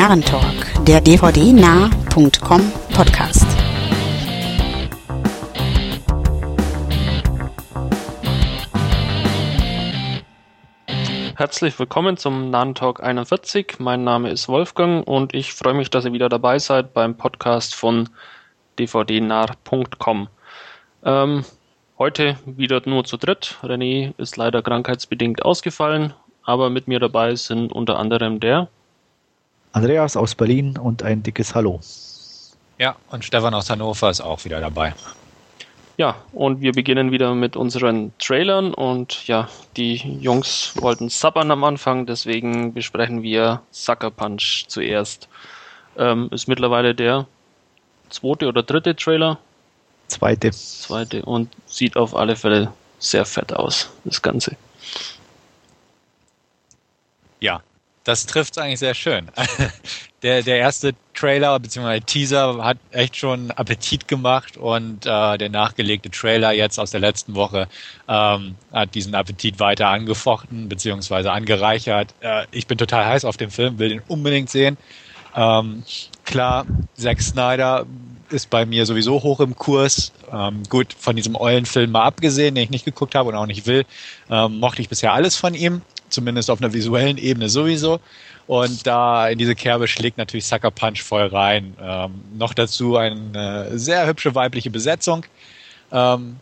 Narrentalk, der dvdnah.com Podcast. Herzlich willkommen zum Narrentalk 41. Mein Name ist Wolfgang und ich freue mich, dass ihr wieder dabei seid beim Podcast von dvdnah.com. Ähm, heute wieder nur zu dritt. René ist leider krankheitsbedingt ausgefallen, aber mit mir dabei sind unter anderem der Andreas aus Berlin und ein dickes Hallo. Ja, und Stefan aus Hannover ist auch wieder dabei. Ja, und wir beginnen wieder mit unseren Trailern und ja, die Jungs wollten sabbern am Anfang, deswegen besprechen wir Sucker Punch zuerst. Ähm, ist mittlerweile der zweite oder dritte Trailer. Zweite. Zweite und sieht auf alle Fälle sehr fett aus, das Ganze. Ja, das trifft es eigentlich sehr schön. Der, der erste Trailer bzw. Teaser hat echt schon Appetit gemacht und äh, der nachgelegte Trailer jetzt aus der letzten Woche ähm, hat diesen Appetit weiter angefochten bzw. angereichert. Äh, ich bin total heiß auf den Film, will den unbedingt sehen. Ähm, klar, Zack Snyder ist bei mir sowieso hoch im Kurs. Ähm, gut, von diesem Eulenfilm mal abgesehen, den ich nicht geguckt habe und auch nicht will, ähm, mochte ich bisher alles von ihm zumindest auf einer visuellen Ebene sowieso. Und da in diese Kerbe schlägt natürlich Sucker Punch voll rein. Ähm, noch dazu eine sehr hübsche weibliche Besetzung. Ähm,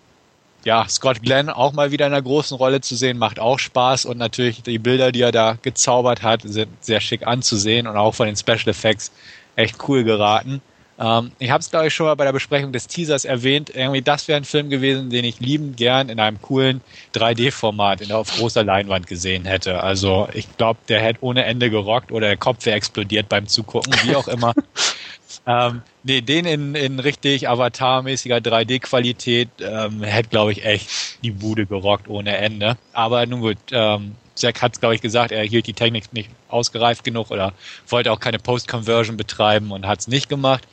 ja, Scott Glenn auch mal wieder in einer großen Rolle zu sehen, macht auch Spaß und natürlich die Bilder, die er da gezaubert hat, sind sehr schick anzusehen und auch von den Special Effects echt cool geraten. Ähm, ich habe es, glaube ich, schon mal bei der Besprechung des Teasers erwähnt. Irgendwie, das wäre ein Film gewesen, den ich liebend gern in einem coolen 3D-Format auf großer Leinwand gesehen hätte. Also ich glaube, der hätte ohne Ende gerockt oder der Kopf wäre explodiert beim Zugucken, wie auch immer. ähm, nee, den in, in richtig avatarmäßiger 3D-Qualität ähm, hätte, glaube ich, echt die Bude gerockt ohne Ende. Aber nun gut, ähm, Zack hat, glaube ich, gesagt, er hielt die Technik nicht ausgereift genug oder wollte auch keine Post-Conversion betreiben und hat es nicht gemacht.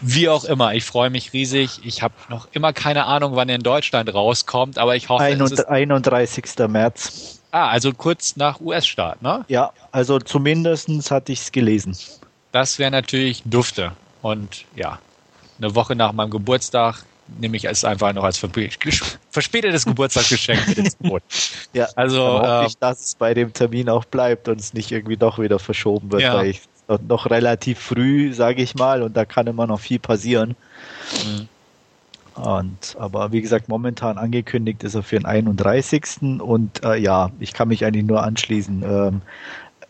Wie auch immer, ich freue mich riesig. Ich habe noch immer keine Ahnung, wann er in Deutschland rauskommt, aber ich hoffe, 31. März. Ah, also kurz nach US-Start, ne? Ja, also zumindest hatte ich es gelesen. Das wäre natürlich dufte. Und ja, eine Woche nach meinem Geburtstag nehme ich es einfach noch als verspätetes Geburtstagsgeschenk ins Boot. Ja, also äh, ich, dass es bei dem Termin auch bleibt und es nicht irgendwie doch wieder verschoben wird, ja. weil ich noch relativ früh, sage ich mal, und da kann immer noch viel passieren. Mhm. Und aber wie gesagt, momentan angekündigt ist er für den 31. Und äh, ja, ich kann mich eigentlich nur anschließen. Ähm,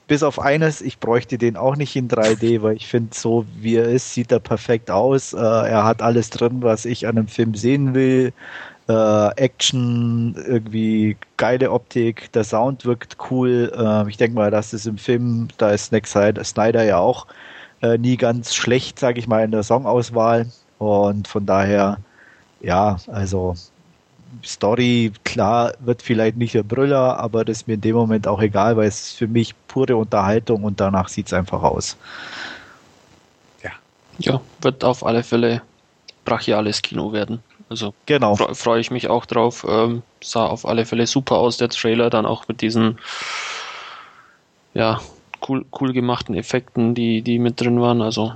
bis auf eines, ich bräuchte den auch nicht in 3D, weil ich finde, so wie er ist, sieht er perfekt aus. Äh, er hat alles drin, was ich an einem Film sehen will. Äh, Action, irgendwie geile Optik, der Sound wirkt cool. Äh, ich denke mal, das ist im Film, da ist Snack Snyder ja auch äh, nie ganz schlecht, sage ich mal, in der Songauswahl. Und von daher, ja, also Story, klar, wird vielleicht nicht der Brüller, aber das ist mir in dem Moment auch egal, weil es für mich pure Unterhaltung und danach sieht es einfach aus. Ja. Ja, wird auf alle Fälle brachiales Kino werden. Also genau. freue freu ich mich auch drauf. Ähm, sah auf alle Fälle super aus, der Trailer, dann auch mit diesen ja, cool, cool gemachten Effekten, die, die mit drin waren. Also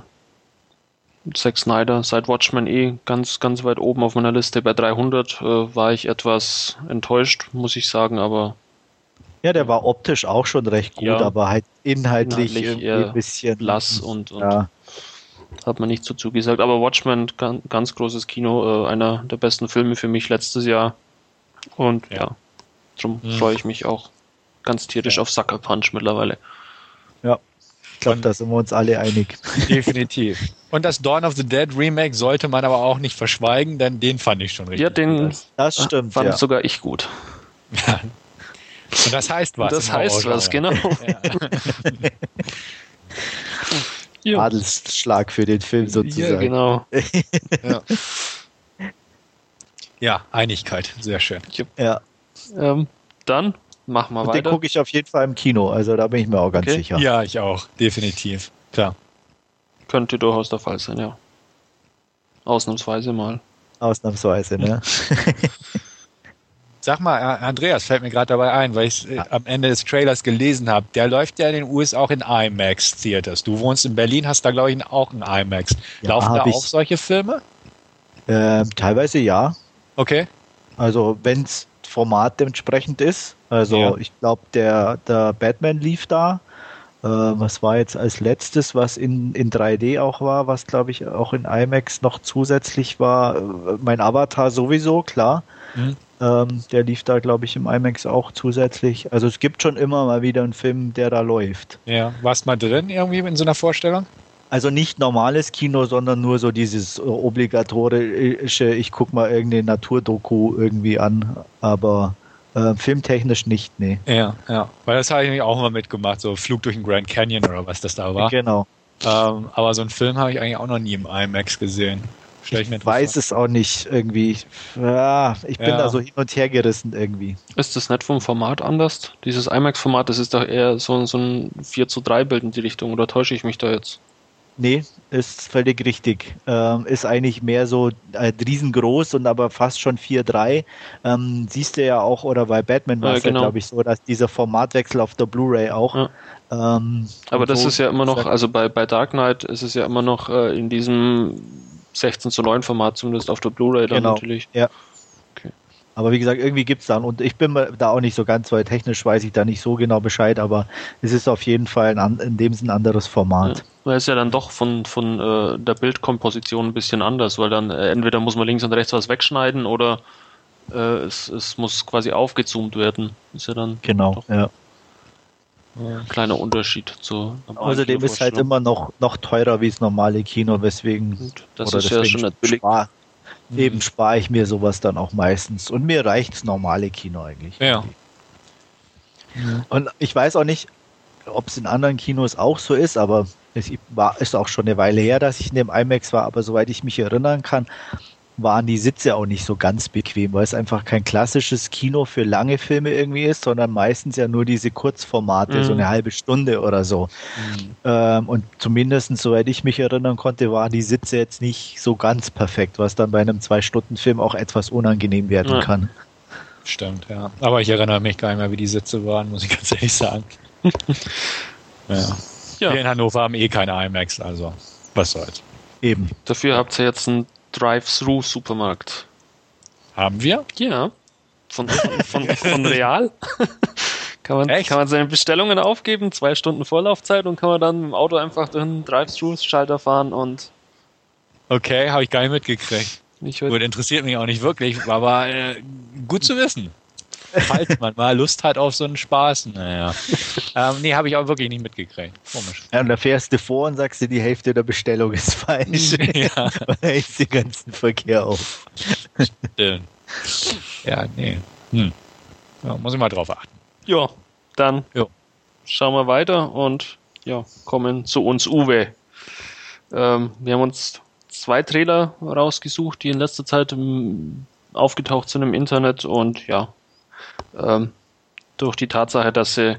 Zack Snyder seit Watchmen eh ganz, ganz weit oben auf meiner Liste. Bei 300 äh, war ich etwas enttäuscht, muss ich sagen, aber. Ja, der war optisch auch schon recht gut, ja, aber halt inhaltlich, inhaltlich eher ein bisschen blass und, und ja. hat man nicht so zugesagt. Aber Watchmen, ganz, ganz großes Kino, äh, einer der besten Filme für mich letztes Jahr. Und ja, ja darum mhm. freue ich mich auch ganz tierisch auf Sucker Punch mittlerweile. Ja, ich glaube, da sind wir uns alle einig. Definitiv. Und das Dawn of the Dead Remake sollte man aber auch nicht verschweigen, denn den fand ich schon richtig. Ja, den das stimmt, fand ja. sogar ich gut. Ja. Und das heißt was. Das heißt was, genau. Ja. Adelsschlag für den Film sozusagen. Ja, genau. ja. ja. Einigkeit, sehr schön. Ja. Ähm, dann machen wir Und weiter. Den gucke ich auf jeden Fall im Kino, also da bin ich mir auch ganz okay. sicher. Ja, ich auch, definitiv. Klar. Könnte durchaus der Fall sein, ja. Ausnahmsweise mal. Ausnahmsweise, ne? Sag mal, Andreas, fällt mir gerade dabei ein, weil ich es äh, am Ende des Trailers gelesen habe. Der läuft ja in den USA auch in IMAX Theaters. Du wohnst in Berlin, hast da glaube ich auch ein IMAX. Ja, Laufen da auch solche Filme? Äh, teilweise ja. Okay. Also wenn es Format entsprechend ist. Also ja. ich glaube, der, der Batman lief da. Äh, was war jetzt als letztes, was in, in 3D auch war, was glaube ich auch in IMAX noch zusätzlich war? Äh, mein Avatar sowieso, klar. Mhm. Ähm, der lief da, glaube ich, im IMAX auch zusätzlich. Also es gibt schon immer mal wieder einen Film, der da läuft. Ja, warst mal drin irgendwie in so einer Vorstellung? Also nicht normales Kino, sondern nur so dieses obligatorische, ich guck mal irgendeine Naturdoku irgendwie an, aber äh, filmtechnisch nicht, nee. Ja, ja. Weil das habe ich auch mal mitgemacht, so Flug durch den Grand Canyon oder was das da war. Genau. Ähm, aber so einen Film habe ich eigentlich auch noch nie im IMAX gesehen. Ich weiß es auch nicht irgendwie. Ja, ich bin ja. da so hin und her gerissen irgendwie. Ist das nicht vom Format anders? Dieses IMAX-Format, das ist doch eher so, so ein 4 zu 3 Bild in die Richtung, oder täusche ich mich da jetzt? Nee, ist völlig richtig. Ähm, ist eigentlich mehr so äh, riesengroß und aber fast schon 4-3. Ähm, siehst du ja auch, oder bei Batman war es ja, genau. ja glaube ich, so, dass dieser Formatwechsel auf der Blu-ray auch. Ja. Ähm, aber das so ist ja immer noch, also bei, bei Dark Knight ist es ja immer noch äh, in diesem 16 zu 9 Format, zumindest auf der Blu-ray dann genau. natürlich. Ja. Okay. Aber wie gesagt, irgendwie gibt es dann, und ich bin da auch nicht so ganz, weil technisch weiß ich da nicht so genau Bescheid, aber es ist auf jeden Fall ein, in dem Sinne ein anderes Format. Ja. Weil es ja dann doch von, von äh, der Bildkomposition ein bisschen anders, weil dann äh, entweder muss man links und rechts was wegschneiden oder äh, es, es muss quasi aufgezoomt werden. Ist ja dann genau, ja. Ein kleiner Unterschied zu Außerdem ist halt immer noch, noch teurer wie das normale Kino, weswegen das ist ja schon billig. Spar, mhm. Eben spare ich mir sowas dann auch meistens. Und mir reicht das normale Kino eigentlich. Ja. Und ich weiß auch nicht, ob es in anderen Kinos auch so ist, aber es war, ist auch schon eine Weile her, dass ich in dem IMAX war, aber soweit ich mich erinnern kann, waren die Sitze auch nicht so ganz bequem, weil es einfach kein klassisches Kino für lange Filme irgendwie ist, sondern meistens ja nur diese Kurzformate, mhm. so eine halbe Stunde oder so. Mhm. Ähm, und zumindest, soweit ich mich erinnern konnte, waren die Sitze jetzt nicht so ganz perfekt, was dann bei einem Zwei-Stunden-Film auch etwas unangenehm werden ja. kann. Stimmt, ja. Aber ich erinnere mich gar nicht mehr, wie die Sitze waren, muss ich ganz ehrlich sagen. ja. Ja. Wir in Hannover haben eh keine IMAX, also was soll's. Eben. Dafür habt ihr jetzt ein Drive-Thru-Supermarkt. Haben wir? Ja. Von, von, von Real. kann, man, kann man seine Bestellungen aufgeben, zwei Stunden Vorlaufzeit und kann man dann dem Auto einfach durch den Drive-Thru-Schalter fahren und. Okay, habe ich gar nicht mitgekriegt. Nicht gut, interessiert mich auch nicht wirklich, aber äh, gut zu wissen falls man mal Lust hat auf so einen Spaß. Naja. ähm, nee, habe ich auch wirklich nicht mitgekriegt. Komisch. Ja, und da fährst du vor und sagst dir, die Hälfte der Bestellung ist falsch. Ja. und hältst den ganzen Verkehr auf. Stimmt. Ja, nee. Hm. Ja, muss ich mal drauf achten. Ja, dann jo. schauen wir weiter und ja, kommen zu uns Uwe. Ähm, wir haben uns zwei Trailer rausgesucht, die in letzter Zeit ähm, aufgetaucht sind im Internet und ja, ähm, durch die Tatsache, dass sie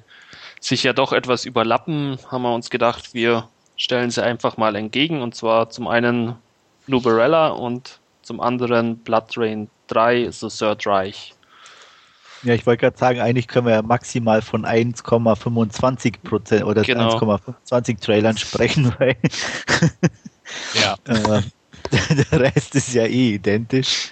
sich ja doch etwas überlappen, haben wir uns gedacht, wir stellen sie einfach mal entgegen. Und zwar zum einen Blueberella und zum anderen Blood Rain 3, The Third Reich. Ja, ich wollte gerade sagen, eigentlich können wir ja maximal von 1,25 Prozent oder genau. 1,25 Trailern sprechen, weil ja. Äh, der Rest ist ja eh identisch.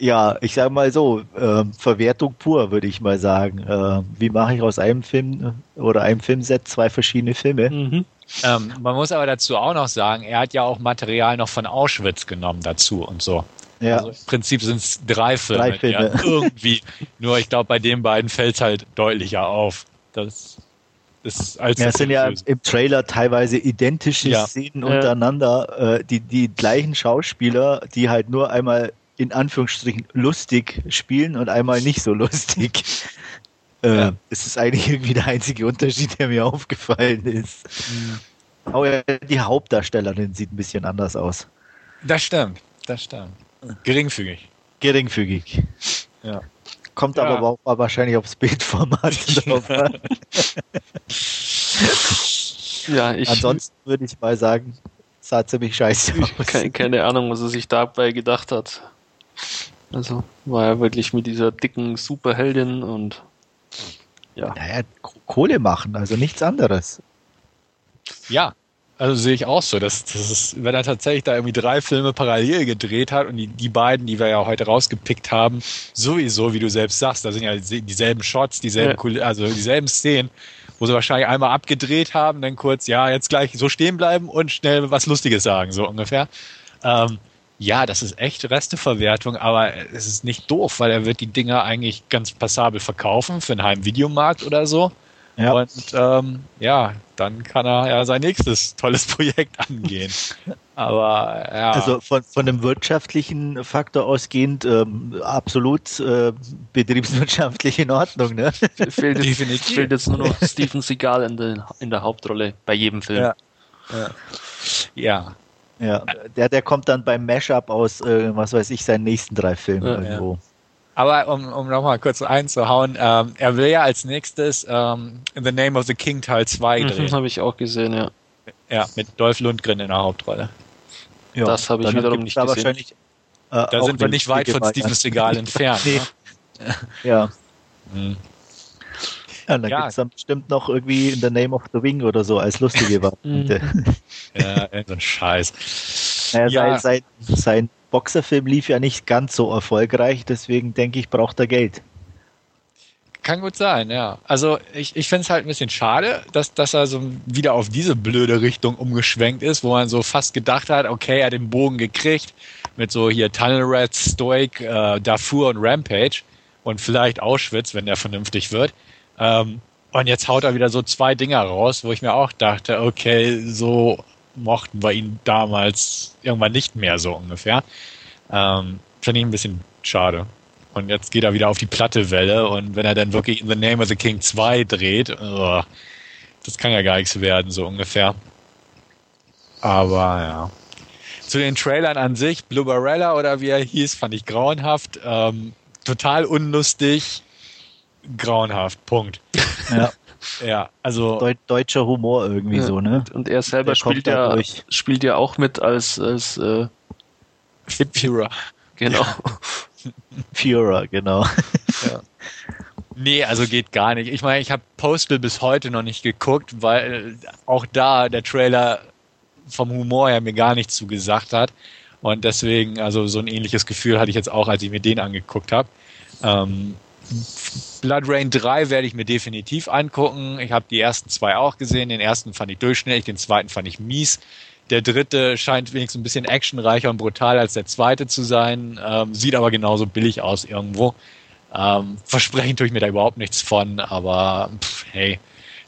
Ja, ich sage mal so, äh, Verwertung pur, würde ich mal sagen. Äh, wie mache ich aus einem Film äh, oder einem Filmset zwei verschiedene Filme? Mhm. Ähm, man muss aber dazu auch noch sagen, er hat ja auch Material noch von Auschwitz genommen dazu und so. Ja. Also Im Prinzip sind es drei Filme. Drei Filme. Ja, irgendwie. Nur ich glaube, bei den beiden fällt es halt deutlicher auf. Das ist als ja, es sind ja im Trailer teilweise identische ja. Szenen untereinander, äh, die, die gleichen Schauspieler, die halt nur einmal in Anführungsstrichen lustig spielen und einmal nicht so lustig. Äh, ja. Es ist eigentlich irgendwie der einzige Unterschied, der mir aufgefallen ist. Mhm. Aber die Hauptdarstellerin sieht ein bisschen anders aus. Das stimmt, das stimmt. Geringfügig. Geringfügig. Ja. Kommt ja. aber auch wahrscheinlich aufs Bildformat drauf an. ja, ich. Ansonsten würde ich mal sagen, sah ziemlich scheiße aus. Keine, keine Ahnung, was er sich dabei gedacht hat. Also war er wirklich mit dieser dicken Superheldin und ja. Naja, Kohle machen, also nichts anderes. Ja, also sehe ich auch so. dass, das ist, wenn er tatsächlich da irgendwie drei Filme parallel gedreht hat und die, die beiden, die wir ja heute rausgepickt haben, sowieso, wie du selbst sagst, da sind ja dieselben Shots, dieselben, ja. also dieselben Szenen, wo sie wahrscheinlich einmal abgedreht haben, dann kurz, ja, jetzt gleich so stehen bleiben und schnell was Lustiges sagen, so ungefähr. Ähm, ja, das ist echt Resteverwertung, aber es ist nicht doof, weil er wird die Dinger eigentlich ganz passabel verkaufen für einen Heimvideomarkt oder so. Ja. Und ähm, ja, dann kann er ja sein nächstes tolles Projekt angehen. Aber ja. Also von, von dem wirtschaftlichen Faktor ausgehend ähm, absolut äh, betriebswirtschaftlich in Ordnung, ne? fehlt, jetzt, fehlt jetzt nur noch Steven Seagal in, der in der Hauptrolle bei jedem Film. Ja. ja. ja. Ja, der, der kommt dann beim Mashup aus, äh, was weiß ich, seinen nächsten drei Filmen ja, irgendwo. Ja. Aber um, um nochmal kurz einzuhauen, ähm, er will ja als nächstes ähm, In the Name of the King Teil 2 mhm, drehen. Mhm, habe ich auch gesehen, ja. Ja, mit Dolph Lundgren in der Hauptrolle. Ja, das habe ich wiederum nicht gesehen. Wahrscheinlich, äh, da sind wir nicht weit von Steven Seagal entfernt. nee. Ne? Ja. Hm. Ja, dann ja. gibt es dann bestimmt noch irgendwie In the Name of the Wing oder so als lustige Variante. ja, so ein Scheiß. Naja, ja. sein, sein, sein Boxerfilm lief ja nicht ganz so erfolgreich, deswegen denke ich, braucht er Geld. Kann gut sein, ja. Also ich, ich finde es halt ein bisschen schade, dass, dass er so wieder auf diese blöde Richtung umgeschwenkt ist, wo man so fast gedacht hat, okay, er hat den Bogen gekriegt mit so hier Tunnel Rats, Stoic, äh, Darfur und Rampage und vielleicht Auschwitz, wenn der vernünftig wird. Ähm, und jetzt haut er wieder so zwei Dinger raus, wo ich mir auch dachte, okay, so mochten wir ihn damals irgendwann nicht mehr so ungefähr. Ähm, Finde ich ein bisschen schade. Und jetzt geht er wieder auf die platte Welle und wenn er dann wirklich In the Name of the King 2 dreht, oh, das kann ja gar nichts werden, so ungefähr. Aber ja. Zu den Trailern an sich, Blue Barella oder wie er hieß, fand ich grauenhaft. Ähm, total unlustig. Grauenhaft. Punkt. Ja. Ja, also. Deu deutscher Humor irgendwie ja. so, ne? Und er selber spielt ja, spielt ja auch mit als, als äh, Führer. Genau. Führer, genau. Ja. Nee, also geht gar nicht. Ich meine, ich habe Postal bis heute noch nicht geguckt, weil auch da der Trailer vom Humor her mir gar nichts zugesagt hat. Und deswegen, also so ein ähnliches Gefühl hatte ich jetzt auch, als ich mir den angeguckt habe. Ähm, Blood Rain 3 werde ich mir definitiv angucken. Ich habe die ersten zwei auch gesehen. Den ersten fand ich durchschnittlich, den zweiten fand ich mies. Der dritte scheint wenigstens ein bisschen actionreicher und brutaler als der zweite zu sein, ähm, sieht aber genauso billig aus irgendwo. Ähm, versprechen tue ich mir da überhaupt nichts von, aber pff, hey,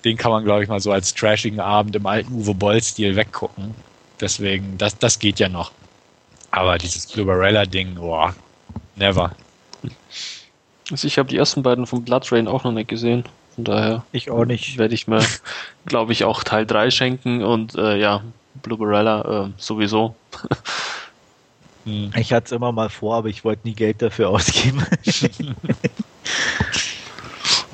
den kann man, glaube ich, mal so als trashigen Abend im alten Uwe Boll-Stil weggucken. Deswegen, das, das geht ja noch. Aber dieses Blue Barella-Ding, boah, never. Also ich habe die ersten beiden von Blood Rain auch noch nicht gesehen. Von daher. Ich auch nicht. Werde ich mir, glaube ich, auch Teil 3 schenken und äh, ja, Blue Barella äh, sowieso. Ich hatte es immer mal vor, aber ich wollte nie Geld dafür ausgeben.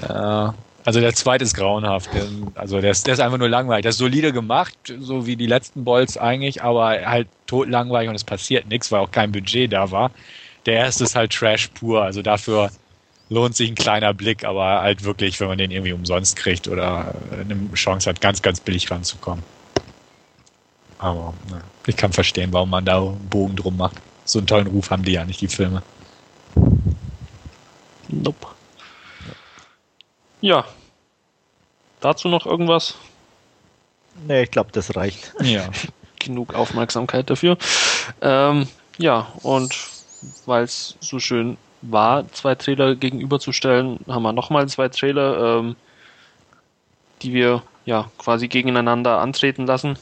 ja, also der zweite ist grauenhaft. Also der ist, der ist einfach nur langweilig. Der ist solide gemacht, so wie die letzten Bolts eigentlich, aber halt tot langweilig und es passiert nichts, weil auch kein Budget da war. Der erste ist halt Trash pur. Also dafür lohnt sich ein kleiner Blick, aber halt wirklich, wenn man den irgendwie umsonst kriegt oder eine Chance hat, ganz, ganz billig ranzukommen. Aber ne, ich kann verstehen, warum man da einen Bogen drum macht. So einen tollen Ruf haben die ja nicht, die Filme. Nope. Ja. Dazu noch irgendwas? Nee, ich glaube, das reicht. Ja. Genug Aufmerksamkeit dafür. Ähm, ja, und weil es so schön war, zwei Trailer gegenüberzustellen, haben wir nochmal zwei Trailer, ähm, die wir ja quasi gegeneinander antreten lassen.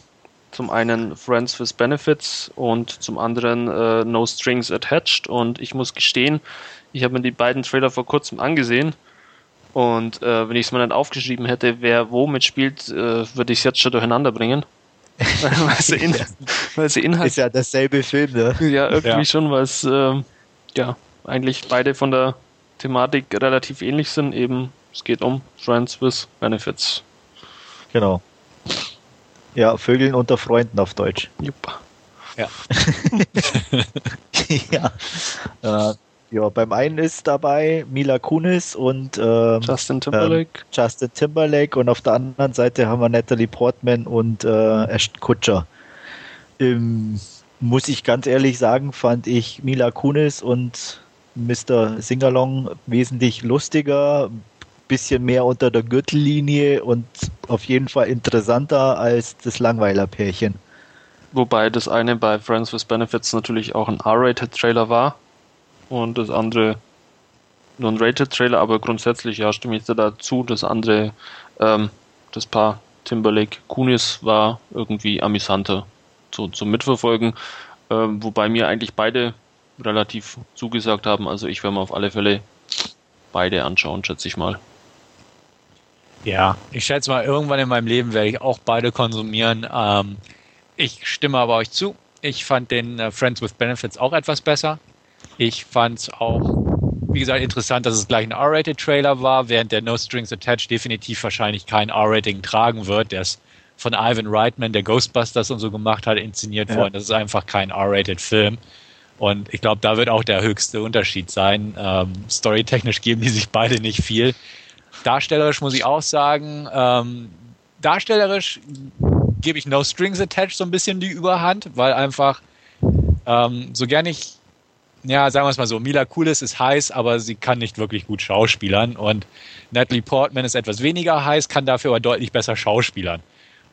Zum einen Friends with Benefits und zum anderen äh, No Strings Attached. Und ich muss gestehen, ich habe mir die beiden Trailer vor kurzem angesehen. Und äh, wenn ich es mir nicht aufgeschrieben hätte, wer wo mitspielt, äh, würde ich es jetzt schon durcheinander bringen. weil, sie in, weil sie Inhalt. Ist ja dasselbe Film, ne? Ja, irgendwie ja. schon, weil es äh, ja eigentlich beide von der Thematik relativ ähnlich sind. Eben, es geht um Friends with Benefits. Genau. Ja, Vögeln unter Freunden auf Deutsch. Jupp. Ja. ja. Äh, Ja, beim einen ist dabei Mila Kunis und ähm, Justin Timberlake. Ähm, Justin Timberlake und auf der anderen Seite haben wir Natalie Portman und äh, Ashton Kutcher. Ähm, muss ich ganz ehrlich sagen, fand ich Mila Kunis und Mr. Singalong wesentlich lustiger, bisschen mehr unter der Gürtellinie und auf jeden Fall interessanter als das Langweiler-Pärchen. Wobei das eine bei Friends with Benefits natürlich auch ein R-Rated-Trailer war und das andere nur ein Rated-Trailer, aber grundsätzlich ja stimme ich da dazu. Das andere, ähm, das Paar Timberlake Kunis war irgendwie amüsanter zu, zum Mitverfolgen, ähm, wobei mir eigentlich beide relativ zugesagt haben. Also ich werde mir auf alle Fälle beide anschauen, schätze ich mal. Ja, ich schätze mal, irgendwann in meinem Leben werde ich auch beide konsumieren. Ähm, ich stimme aber euch zu. Ich fand den äh, Friends with Benefits auch etwas besser. Ich fand es auch, wie gesagt, interessant, dass es gleich ein R-Rated-Trailer war, während der No Strings Attached definitiv wahrscheinlich kein R-Rating tragen wird. Der ist von Ivan Reitman, der Ghostbusters und so gemacht hat, inszeniert ja. worden. Das ist einfach kein R-Rated-Film. Und ich glaube, da wird auch der höchste Unterschied sein. Ähm, storytechnisch geben die sich beide nicht viel. Darstellerisch muss ich auch sagen, ähm, darstellerisch gebe ich No Strings Attached so ein bisschen die Überhand, weil einfach ähm, so gern ich, ja, sagen wir es mal so, Mila Kulis ist heiß, aber sie kann nicht wirklich gut schauspielern und Natalie Portman ist etwas weniger heiß, kann dafür aber deutlich besser schauspielern.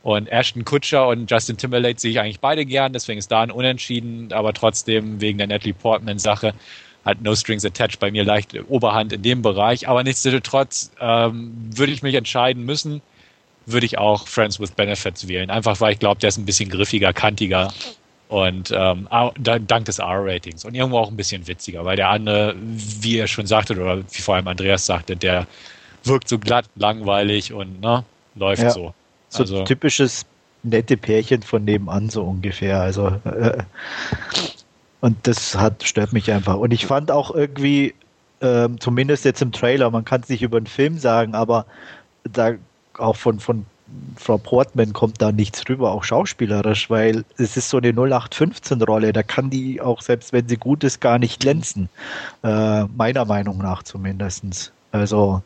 Und Ashton Kutcher und Justin Timberlake sehe ich eigentlich beide gern, deswegen ist da ein Unentschieden, aber trotzdem wegen der Natalie Portman-Sache hat No Strings Attached bei mir leicht Oberhand in dem Bereich. Aber nichtsdestotrotz ähm, würde ich mich entscheiden müssen, würde ich auch Friends with Benefits wählen. Einfach weil ich glaube, der ist ein bisschen griffiger, kantiger und ähm, dank des R-Ratings und irgendwo auch ein bisschen witziger, weil der andere, wie ihr schon sagtet oder wie vor allem Andreas sagte, der wirkt so glatt, langweilig und ne, läuft ja. so. Also, so typisches nette Pärchen von nebenan so ungefähr. Also äh, und das hat stört mich einfach. Und ich fand auch irgendwie, ähm, zumindest jetzt im Trailer, man kann es nicht über den Film sagen, aber da auch von, von Frau Portman kommt da nichts rüber, auch schauspielerisch, weil es ist so eine 0815-Rolle, da kann die auch, selbst wenn sie gut ist, gar nicht glänzen. Äh, meiner Meinung nach zumindest. Also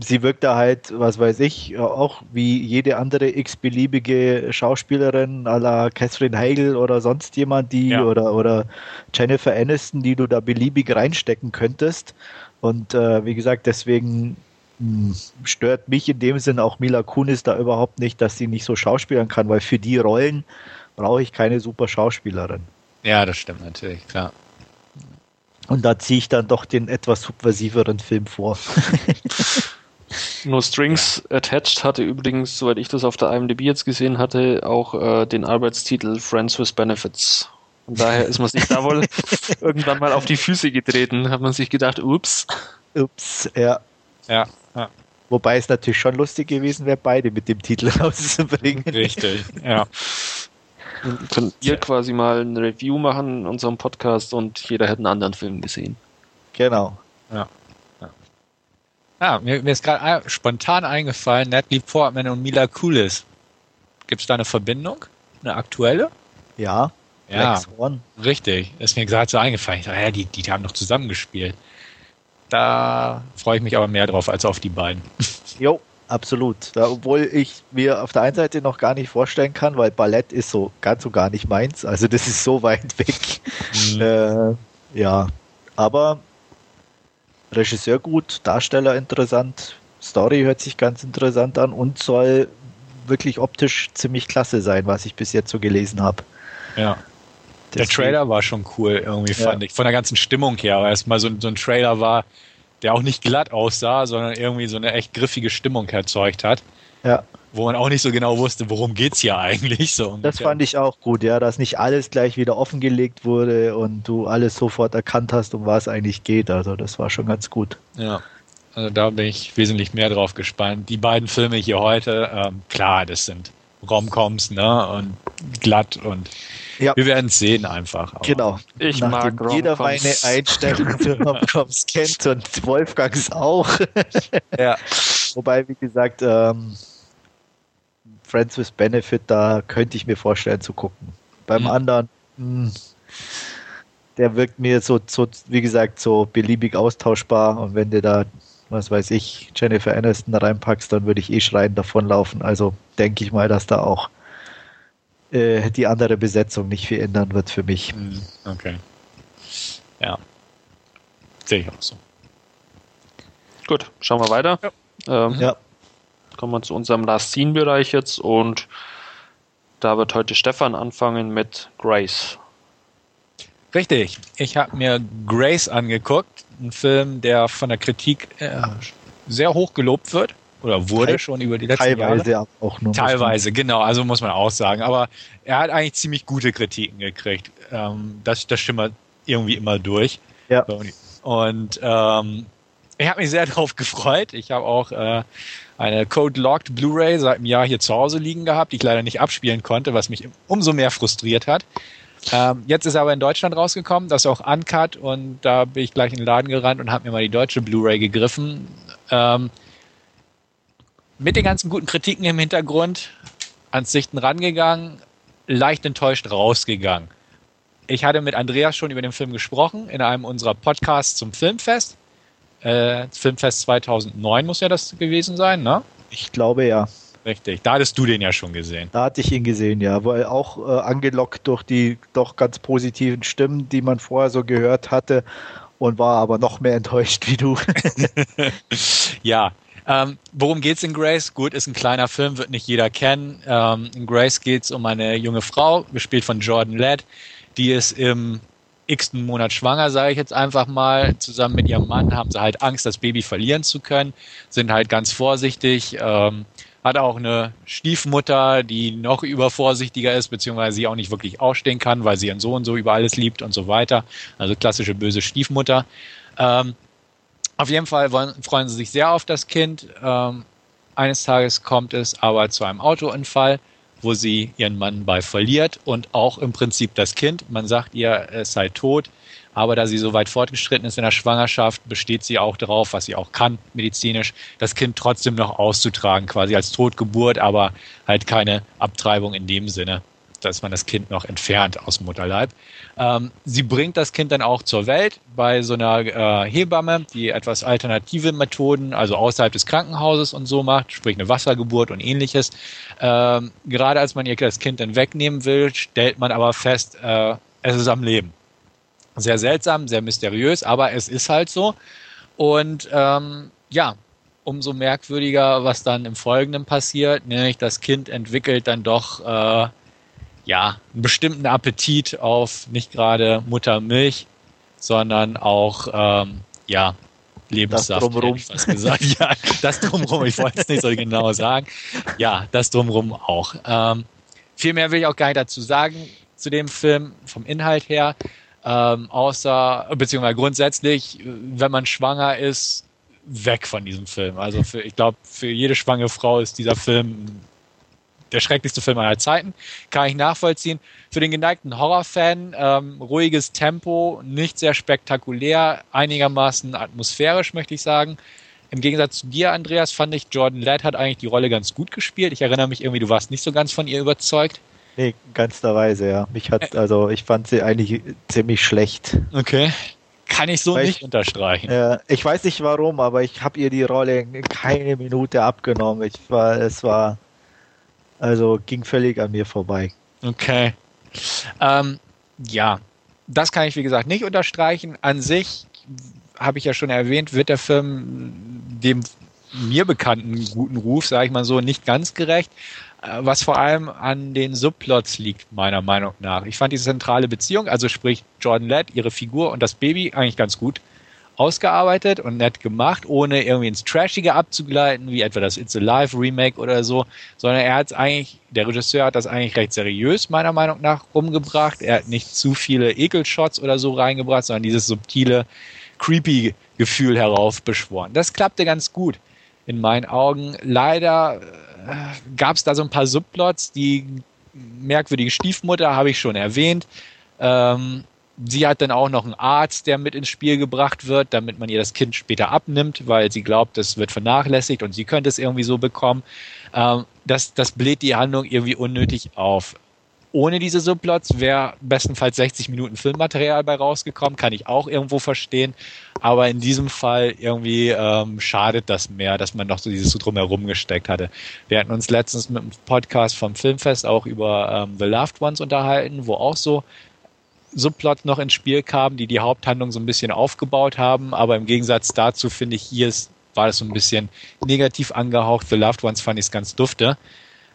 sie wirkt da halt, was weiß ich, auch wie jede andere x-beliebige Schauspielerin à la Catherine Heigl oder sonst jemand, die ja. oder, oder Jennifer Aniston, die du da beliebig reinstecken könntest. Und äh, wie gesagt, deswegen mh, hm, stört mich in dem Sinn auch Mila Kunis da überhaupt nicht, dass sie nicht so schauspielern kann, weil für die Rollen brauche ich keine super Schauspielerin. Ja, das stimmt natürlich, klar. Und da ziehe ich dann doch den etwas subversiveren Film vor. No Strings ja. Attached hatte übrigens, soweit ich das auf der IMDb jetzt gesehen hatte, auch äh, den Arbeitstitel Friends with Benefits. Und daher ist man sich da wohl irgendwann mal auf die Füße getreten. Hat man sich gedacht, ups. Ups, ja. Ja. ja. Wobei es natürlich schon lustig gewesen wäre, beide mit dem Titel rauszubringen. Richtig, ja. Könnt ihr quasi mal ein Review machen in unserem Podcast und jeder hätte einen anderen Film gesehen. Genau. Ja. Ja, mir, mir ist gerade spontan eingefallen, Natalie Portman und Mila Kulis. Gibt es da eine Verbindung? Eine aktuelle? Ja. Ja, richtig. Ist mir gerade so eingefallen. Ich dachte, ja, die, die haben doch zusammengespielt. Da freue ich mich aber mehr drauf als auf die beiden. Jo, absolut. Da, obwohl ich mir auf der einen Seite noch gar nicht vorstellen kann, weil Ballett ist so ganz so gar nicht meins. Also das ist so weit weg. Mhm. Äh, ja, aber Regisseur gut, Darsteller interessant, Story hört sich ganz interessant an und soll wirklich optisch ziemlich klasse sein, was ich bis jetzt so gelesen habe. Ja. Der Trailer war schon cool, irgendwie ja. fand ich. Von der ganzen Stimmung her, weil es mal so, so ein Trailer war, der auch nicht glatt aussah, sondern irgendwie so eine echt griffige Stimmung erzeugt hat. Ja wo man auch nicht so genau wusste, worum geht's hier eigentlich. So das fand ich auch gut, ja, dass nicht alles gleich wieder offengelegt wurde und du alles sofort erkannt hast, um was eigentlich geht. Also das war schon ganz gut. Ja, also da bin ich wesentlich mehr drauf gespannt. Die beiden Filme hier heute, ähm, klar, das sind Romcoms, ne, und glatt und ja. wir werden es sehen einfach. Aber genau. Ich mag Romcoms. Jeder meine Einstellung für Romcoms kennt und Wolfgangs auch. ja. Wobei, wie gesagt, ähm, Friends with Benefit, da könnte ich mir vorstellen zu gucken. Beim mhm. anderen, mh, hm, der wirkt mir so, so, wie gesagt, so beliebig austauschbar und wenn du da, was weiß ich, Jennifer Aniston reinpackst, dann würde ich eh schreien davonlaufen. Also denke ich mal, dass da auch äh, die andere Besetzung nicht viel ändern wird für mich. Hm, okay. Ja. Sehe ich auch so. Gut, schauen wir weiter. Ja. Ähm, ja. Kommen wir zu unserem Last Scene-Bereich jetzt und da wird heute Stefan anfangen mit Grace. Richtig. Ich habe mir Grace angeguckt, ein Film, der von der Kritik äh, sehr hoch gelobt wird oder wurde schon über die letzten teilweise Jahre. auch nur. Teilweise, genau, also muss man auch sagen. Aber er hat eigentlich ziemlich gute Kritiken gekriegt. Ähm, das, das schimmert irgendwie immer durch. Ja. Und ähm, ich habe mich sehr darauf gefreut. Ich habe auch äh, eine Code-Locked Blu-ray seit einem Jahr hier zu Hause liegen gehabt, die ich leider nicht abspielen konnte, was mich umso mehr frustriert hat. Ähm, jetzt ist er aber in Deutschland rausgekommen, das ist auch uncut und da bin ich gleich in den Laden gerannt und habe mir mal die deutsche Blu-ray gegriffen. Ähm, mit den ganzen guten Kritiken im Hintergrund ans Sichten rangegangen, leicht enttäuscht rausgegangen. Ich hatte mit Andreas schon über den Film gesprochen in einem unserer Podcasts zum Filmfest. Äh, Filmfest 2009 muss ja das gewesen sein, ne? Ich glaube ja. Richtig, da hattest du den ja schon gesehen. Da hatte ich ihn gesehen, ja, weil auch äh, angelockt durch die doch ganz positiven Stimmen, die man vorher so gehört hatte und war aber noch mehr enttäuscht wie du. ja, ähm, worum geht's in Grace? Gut, ist ein kleiner Film, wird nicht jeder kennen. Ähm, in Grace geht's um eine junge Frau, gespielt von Jordan Ladd, die ist im x-ten Monat schwanger, sage ich jetzt einfach mal. Zusammen mit ihrem Mann haben sie halt Angst, das Baby verlieren zu können, sind halt ganz vorsichtig. Ähm, hat auch eine Stiefmutter, die noch übervorsichtiger ist, beziehungsweise sie auch nicht wirklich ausstehen kann, weil sie ihren Sohn so über alles liebt und so weiter. Also klassische böse Stiefmutter. Ähm, auf jeden Fall wollen, freuen sie sich sehr auf das Kind. Ähm, eines Tages kommt es aber zu einem Autounfall, wo sie ihren Mann bei verliert und auch im Prinzip das Kind. Man sagt ihr, es sei tot. Aber da sie so weit fortgeschritten ist in der Schwangerschaft, besteht sie auch darauf, was sie auch kann, medizinisch, das Kind trotzdem noch auszutragen, quasi als Totgeburt, aber halt keine Abtreibung in dem Sinne, dass man das Kind noch entfernt aus dem Mutterleib. Ähm, sie bringt das Kind dann auch zur Welt bei so einer äh, Hebamme, die etwas alternative Methoden, also außerhalb des Krankenhauses und so macht, sprich eine Wassergeburt und ähnliches. Ähm, gerade als man ihr das Kind dann wegnehmen will, stellt man aber fest, äh, es ist am Leben. Sehr seltsam, sehr mysteriös, aber es ist halt so. Und ähm, ja, umso merkwürdiger, was dann im Folgenden passiert, nämlich das Kind entwickelt dann doch äh, ja einen bestimmten Appetit auf nicht gerade Muttermilch, sondern auch ähm, ja Lebenssaft, das drumrum. ich fast gesagt. ja, das drumrum, ich wollte es nicht so genau sagen. Ja, das drumrum auch. Ähm, viel mehr will ich auch gar nicht dazu sagen zu dem Film vom Inhalt her. Ähm, außer, beziehungsweise grundsätzlich, wenn man schwanger ist, weg von diesem Film. Also für, ich glaube, für jede schwangere Frau ist dieser Film der schrecklichste Film aller Zeiten. Kann ich nachvollziehen. Für den geneigten Horrorfan, ähm, ruhiges Tempo, nicht sehr spektakulär, einigermaßen atmosphärisch, möchte ich sagen. Im Gegensatz zu dir, Andreas, fand ich, Jordan Ladd hat eigentlich die Rolle ganz gut gespielt. Ich erinnere mich irgendwie, du warst nicht so ganz von ihr überzeugt. Nee, ganzerweise, ja. Mich hat, also ich fand sie eigentlich ziemlich schlecht. Okay. Kann ich so Weil nicht ich, unterstreichen. Ja, ich weiß nicht warum, aber ich habe ihr die Rolle keine Minute abgenommen. Ich war, es war, also ging völlig an mir vorbei. Okay. Ähm, ja, das kann ich wie gesagt nicht unterstreichen. An sich habe ich ja schon erwähnt, wird der Film dem mir bekannten guten Ruf, sage ich mal so, nicht ganz gerecht. Äh, was vor allem an den Subplots liegt, meiner Meinung nach. Ich fand die zentrale Beziehung, also sprich Jordan Ladd, ihre Figur und das Baby eigentlich ganz gut ausgearbeitet und nett gemacht, ohne irgendwie ins Trashige abzugleiten, wie etwa das It's Alive Remake oder so, sondern er hat eigentlich, der Regisseur hat das eigentlich recht seriös, meiner Meinung nach, umgebracht. Er hat nicht zu viele Ekelshots oder so reingebracht, sondern dieses subtile, creepy Gefühl heraufbeschworen. Das klappte ganz gut in meinen Augen. Leider gab es da so ein paar Subplots. Die merkwürdige Stiefmutter habe ich schon erwähnt. Ähm, sie hat dann auch noch einen Arzt, der mit ins Spiel gebracht wird, damit man ihr das Kind später abnimmt, weil sie glaubt, das wird vernachlässigt und sie könnte es irgendwie so bekommen. Ähm, das, das bläht die Handlung irgendwie unnötig auf. ohne diese Subplots wäre bestenfalls 60 Minuten Filmmaterial bei rausgekommen, kann ich auch irgendwo verstehen. Aber in diesem Fall irgendwie ähm, schadet das mehr, dass man noch so dieses so drumherum gesteckt hatte. Wir hatten uns letztens mit einem Podcast vom Filmfest auch über ähm, The Loved Ones unterhalten, wo auch so Subplots noch ins Spiel kamen, die die Haupthandlung so ein bisschen aufgebaut haben. Aber im Gegensatz dazu finde ich, hier ist, war das so ein bisschen negativ angehaucht. The Loved Ones fand ich es ganz dufte.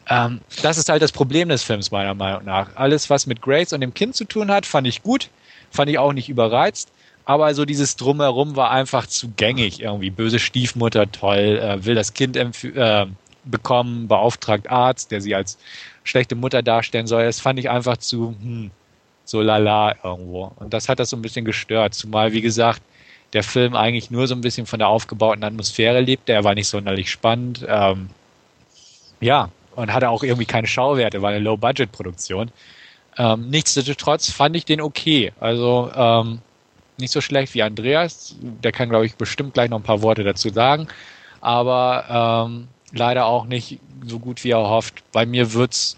Ähm, das ist halt das Problem des Films meiner Meinung nach. Alles, was mit Grace und dem Kind zu tun hat, fand ich gut, fand ich auch nicht überreizt. Aber so dieses Drumherum war einfach zu gängig irgendwie. Böse Stiefmutter, toll, äh, will das Kind äh, bekommen, beauftragt Arzt, der sie als schlechte Mutter darstellen soll. Das fand ich einfach zu, hm, so lala irgendwo. Und das hat das so ein bisschen gestört. Zumal, wie gesagt, der Film eigentlich nur so ein bisschen von der aufgebauten Atmosphäre lebte. Er war nicht sonderlich spannend. Ähm, ja, und hatte auch irgendwie keine Schauwerte, war eine Low-Budget-Produktion. Ähm, nichtsdestotrotz fand ich den okay. Also ähm, nicht so schlecht wie Andreas. Der kann, glaube ich, bestimmt gleich noch ein paar Worte dazu sagen. Aber ähm, leider auch nicht so gut, wie er hofft. Bei mir wird's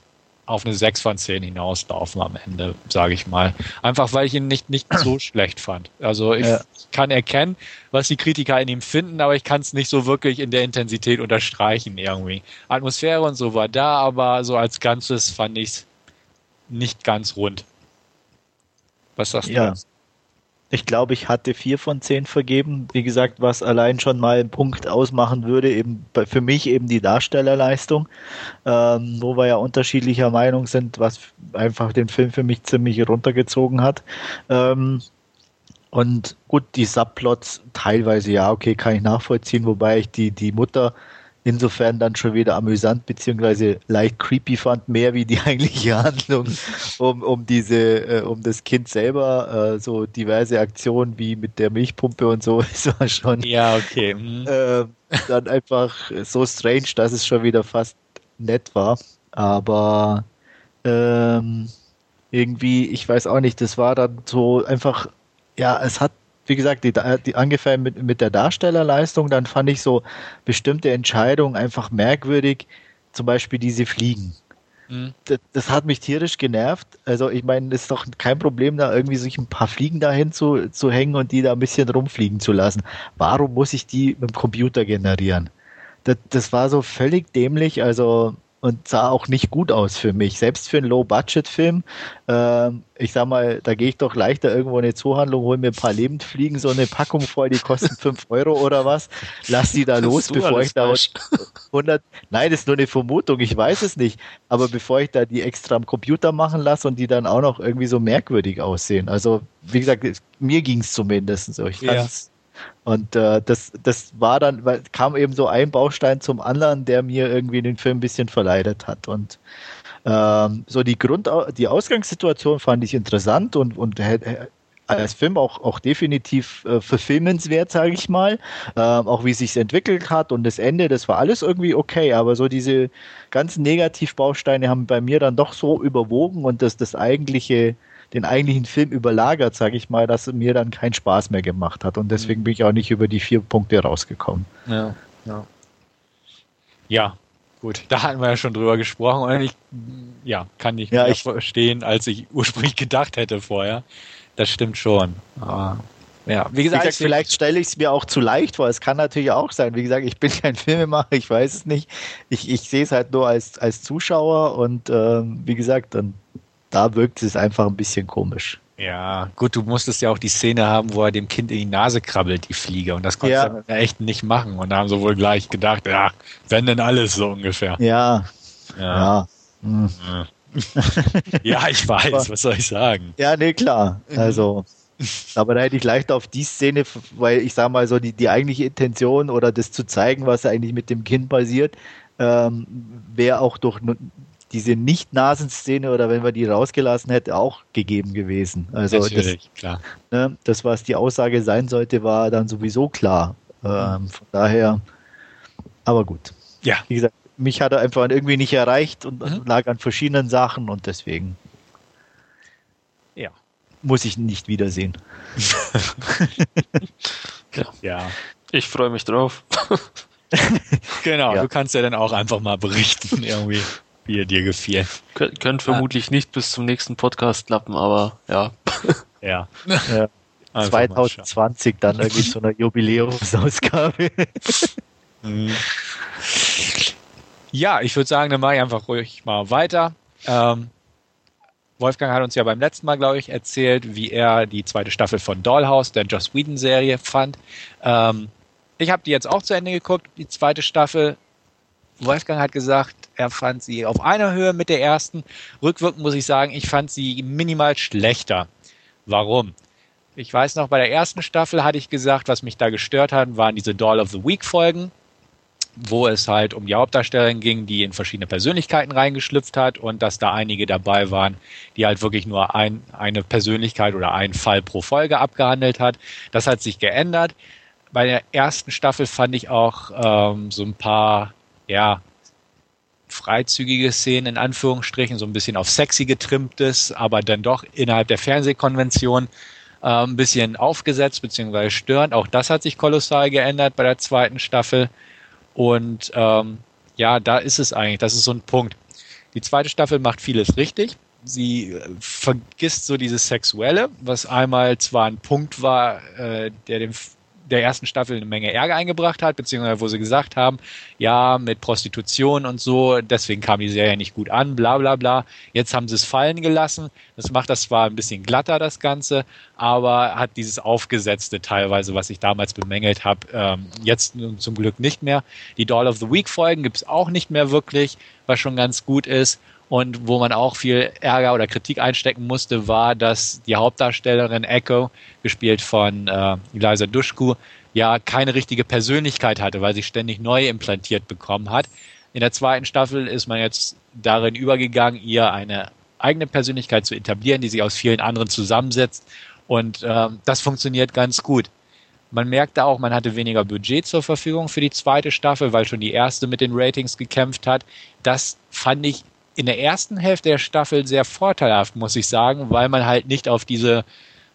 auf eine 6 von 10 hinauslaufen am Ende, sage ich mal. Einfach weil ich ihn nicht, nicht so schlecht fand. Also ich ja. kann erkennen, was die Kritiker in ihm finden, aber ich kann es nicht so wirklich in der Intensität unterstreichen irgendwie. Atmosphäre und so war da, aber so als Ganzes fand ich es nicht ganz rund. Was sagst ja. du? Ich glaube, ich hatte vier von zehn vergeben. Wie gesagt, was allein schon mal einen Punkt ausmachen würde, eben für mich eben die Darstellerleistung, ähm, wo wir ja unterschiedlicher Meinung sind, was einfach den Film für mich ziemlich runtergezogen hat. Ähm, und gut, die Subplots teilweise ja, okay, kann ich nachvollziehen, wobei ich die, die Mutter insofern dann schon wieder amüsant beziehungsweise leicht creepy fand, mehr wie die eigentliche Handlung um, um diese, äh, um das Kind selber, äh, so diverse Aktionen wie mit der Milchpumpe und so, es war schon ja, okay. Mhm. Äh, dann einfach so strange, dass es schon wieder fast nett war. Aber ähm, irgendwie, ich weiß auch nicht, das war dann so einfach, ja, es hat wie gesagt, die, die angefangen mit, mit der Darstellerleistung, dann fand ich so bestimmte Entscheidungen einfach merkwürdig, zum Beispiel diese Fliegen. Mhm. Das, das, hat mich tierisch genervt. Also ich meine, es ist doch kein Problem, da irgendwie sich ein paar Fliegen dahin zu, zu hängen und die da ein bisschen rumfliegen zu lassen. Warum muss ich die mit dem Computer generieren? Das, das war so völlig dämlich. Also und sah auch nicht gut aus für mich. Selbst für einen Low-Budget-Film, äh, ich sag mal, da gehe ich doch leichter irgendwo in eine Zoohandlung, hole mir ein paar Lebendfliegen, so eine Packung voll, die kosten 5 Euro oder was, lass die da los, bevor ich da 100, nein, das ist nur eine Vermutung, ich weiß es nicht, aber bevor ich da die extra am Computer machen lasse und die dann auch noch irgendwie so merkwürdig aussehen. Also, wie gesagt, mir ging es zumindest so. Ich ja. Und äh, das, das war dann, weil kam eben so ein Baustein zum anderen, der mir irgendwie den Film ein bisschen verleidet hat. Und ähm, so die Grund, die Ausgangssituation fand ich interessant und, und als Film auch, auch definitiv äh, verfilmenswert, sage ich mal. Ähm, auch wie sich entwickelt hat und das Ende, das war alles irgendwie okay, aber so diese ganzen Negativbausteine haben bei mir dann doch so überwogen und das, das eigentliche den eigentlichen Film überlagert, sage ich mal, dass mir dann keinen Spaß mehr gemacht hat. Und deswegen mhm. bin ich auch nicht über die vier Punkte rausgekommen. Ja, ja. Ja, gut, da hatten wir ja schon drüber gesprochen und ich ja, kann nicht ja, mehr ich, verstehen, als ich ursprünglich gedacht hätte vorher. Das stimmt schon. Aber ja, wie gesagt, wie gesagt vielleicht stelle ich es mir auch zu leicht vor. Es kann natürlich auch sein. Wie gesagt, ich bin kein Filmemacher, ich weiß es nicht. Ich, ich sehe es halt nur als, als Zuschauer und ähm, wie gesagt, dann da wirkt es einfach ein bisschen komisch. Ja, gut, du musstest ja auch die Szene haben, wo er dem Kind in die Nase krabbelt, die Fliege. Und das konnte ja. er echt nicht machen. Und da haben sie wohl gleich gedacht, ja, wenn denn alles so ungefähr. Ja. Ja. Ja, hm. ja ich weiß, was soll ich sagen? Ja, nee, klar. Also. Aber da hätte ich leicht auf die Szene, weil ich sage mal so, die, die eigentliche Intention oder das zu zeigen, was eigentlich mit dem Kind passiert, ähm, wäre auch durch diese Nicht-Nasenszene oder wenn wir die rausgelassen hätten, auch gegeben gewesen. Also Natürlich, das, klar. Ne, das, was die Aussage sein sollte, war dann sowieso klar. Ähm, von daher, aber gut. Ja. Wie gesagt, mich hat er einfach irgendwie nicht erreicht und mhm. lag an verschiedenen Sachen und deswegen ja. muss ich nicht wiedersehen. ja. ja. Ich freue mich drauf. genau, ja. du kannst ja dann auch einfach mal berichten irgendwie. Wie er dir gefiel. Kön könnte vermutlich ah. nicht bis zum nächsten Podcast klappen, aber ja. Ja. ja. 2020 dann irgendwie so eine Jubiläumsausgabe. Mhm. Ja, ich würde sagen, dann mache ich einfach ruhig mal weiter. Ähm, Wolfgang hat uns ja beim letzten Mal, glaube ich, erzählt, wie er die zweite Staffel von Dollhouse, der Joss Whedon-Serie, fand. Ähm, ich habe die jetzt auch zu Ende geguckt, die zweite Staffel. Wolfgang hat gesagt, er fand sie auf einer Höhe mit der ersten. Rückwirkend muss ich sagen, ich fand sie minimal schlechter. Warum? Ich weiß noch, bei der ersten Staffel hatte ich gesagt, was mich da gestört hat, waren diese Doll of the Week Folgen wo es halt um die Hauptdarstellerin ging, die in verschiedene Persönlichkeiten reingeschlüpft hat und dass da einige dabei waren, die halt wirklich nur ein, eine Persönlichkeit oder einen Fall pro Folge abgehandelt hat. Das hat sich geändert. Bei der ersten Staffel fand ich auch ähm, so ein paar, ja, freizügige Szenen in Anführungsstrichen, so ein bisschen auf sexy getrimmtes, aber dann doch innerhalb der Fernsehkonvention äh, ein bisschen aufgesetzt bzw. störend. Auch das hat sich kolossal geändert bei der zweiten Staffel. Und ähm, ja, da ist es eigentlich, das ist so ein Punkt. Die zweite Staffel macht vieles richtig. Sie äh, vergisst so dieses Sexuelle, was einmal zwar ein Punkt war, äh, der dem der ersten Staffel eine Menge Ärger eingebracht hat, beziehungsweise wo sie gesagt haben, ja, mit Prostitution und so, deswegen kam die Serie nicht gut an, bla bla bla. Jetzt haben sie es fallen gelassen. Das macht das zwar ein bisschen glatter, das Ganze, aber hat dieses Aufgesetzte teilweise, was ich damals bemängelt habe, ähm, jetzt zum Glück nicht mehr. Die Doll of the Week Folgen gibt es auch nicht mehr wirklich, was schon ganz gut ist. Und wo man auch viel Ärger oder Kritik einstecken musste, war, dass die Hauptdarstellerin Echo, gespielt von äh, Eliza Dushku, ja keine richtige Persönlichkeit hatte, weil sie ständig neu implantiert bekommen hat. In der zweiten Staffel ist man jetzt darin übergegangen, ihr eine eigene Persönlichkeit zu etablieren, die sich aus vielen anderen zusammensetzt. Und äh, das funktioniert ganz gut. Man merkte auch, man hatte weniger Budget zur Verfügung für die zweite Staffel, weil schon die erste mit den Ratings gekämpft hat. Das fand ich in der ersten Hälfte der Staffel sehr vorteilhaft, muss ich sagen, weil man halt nicht auf diese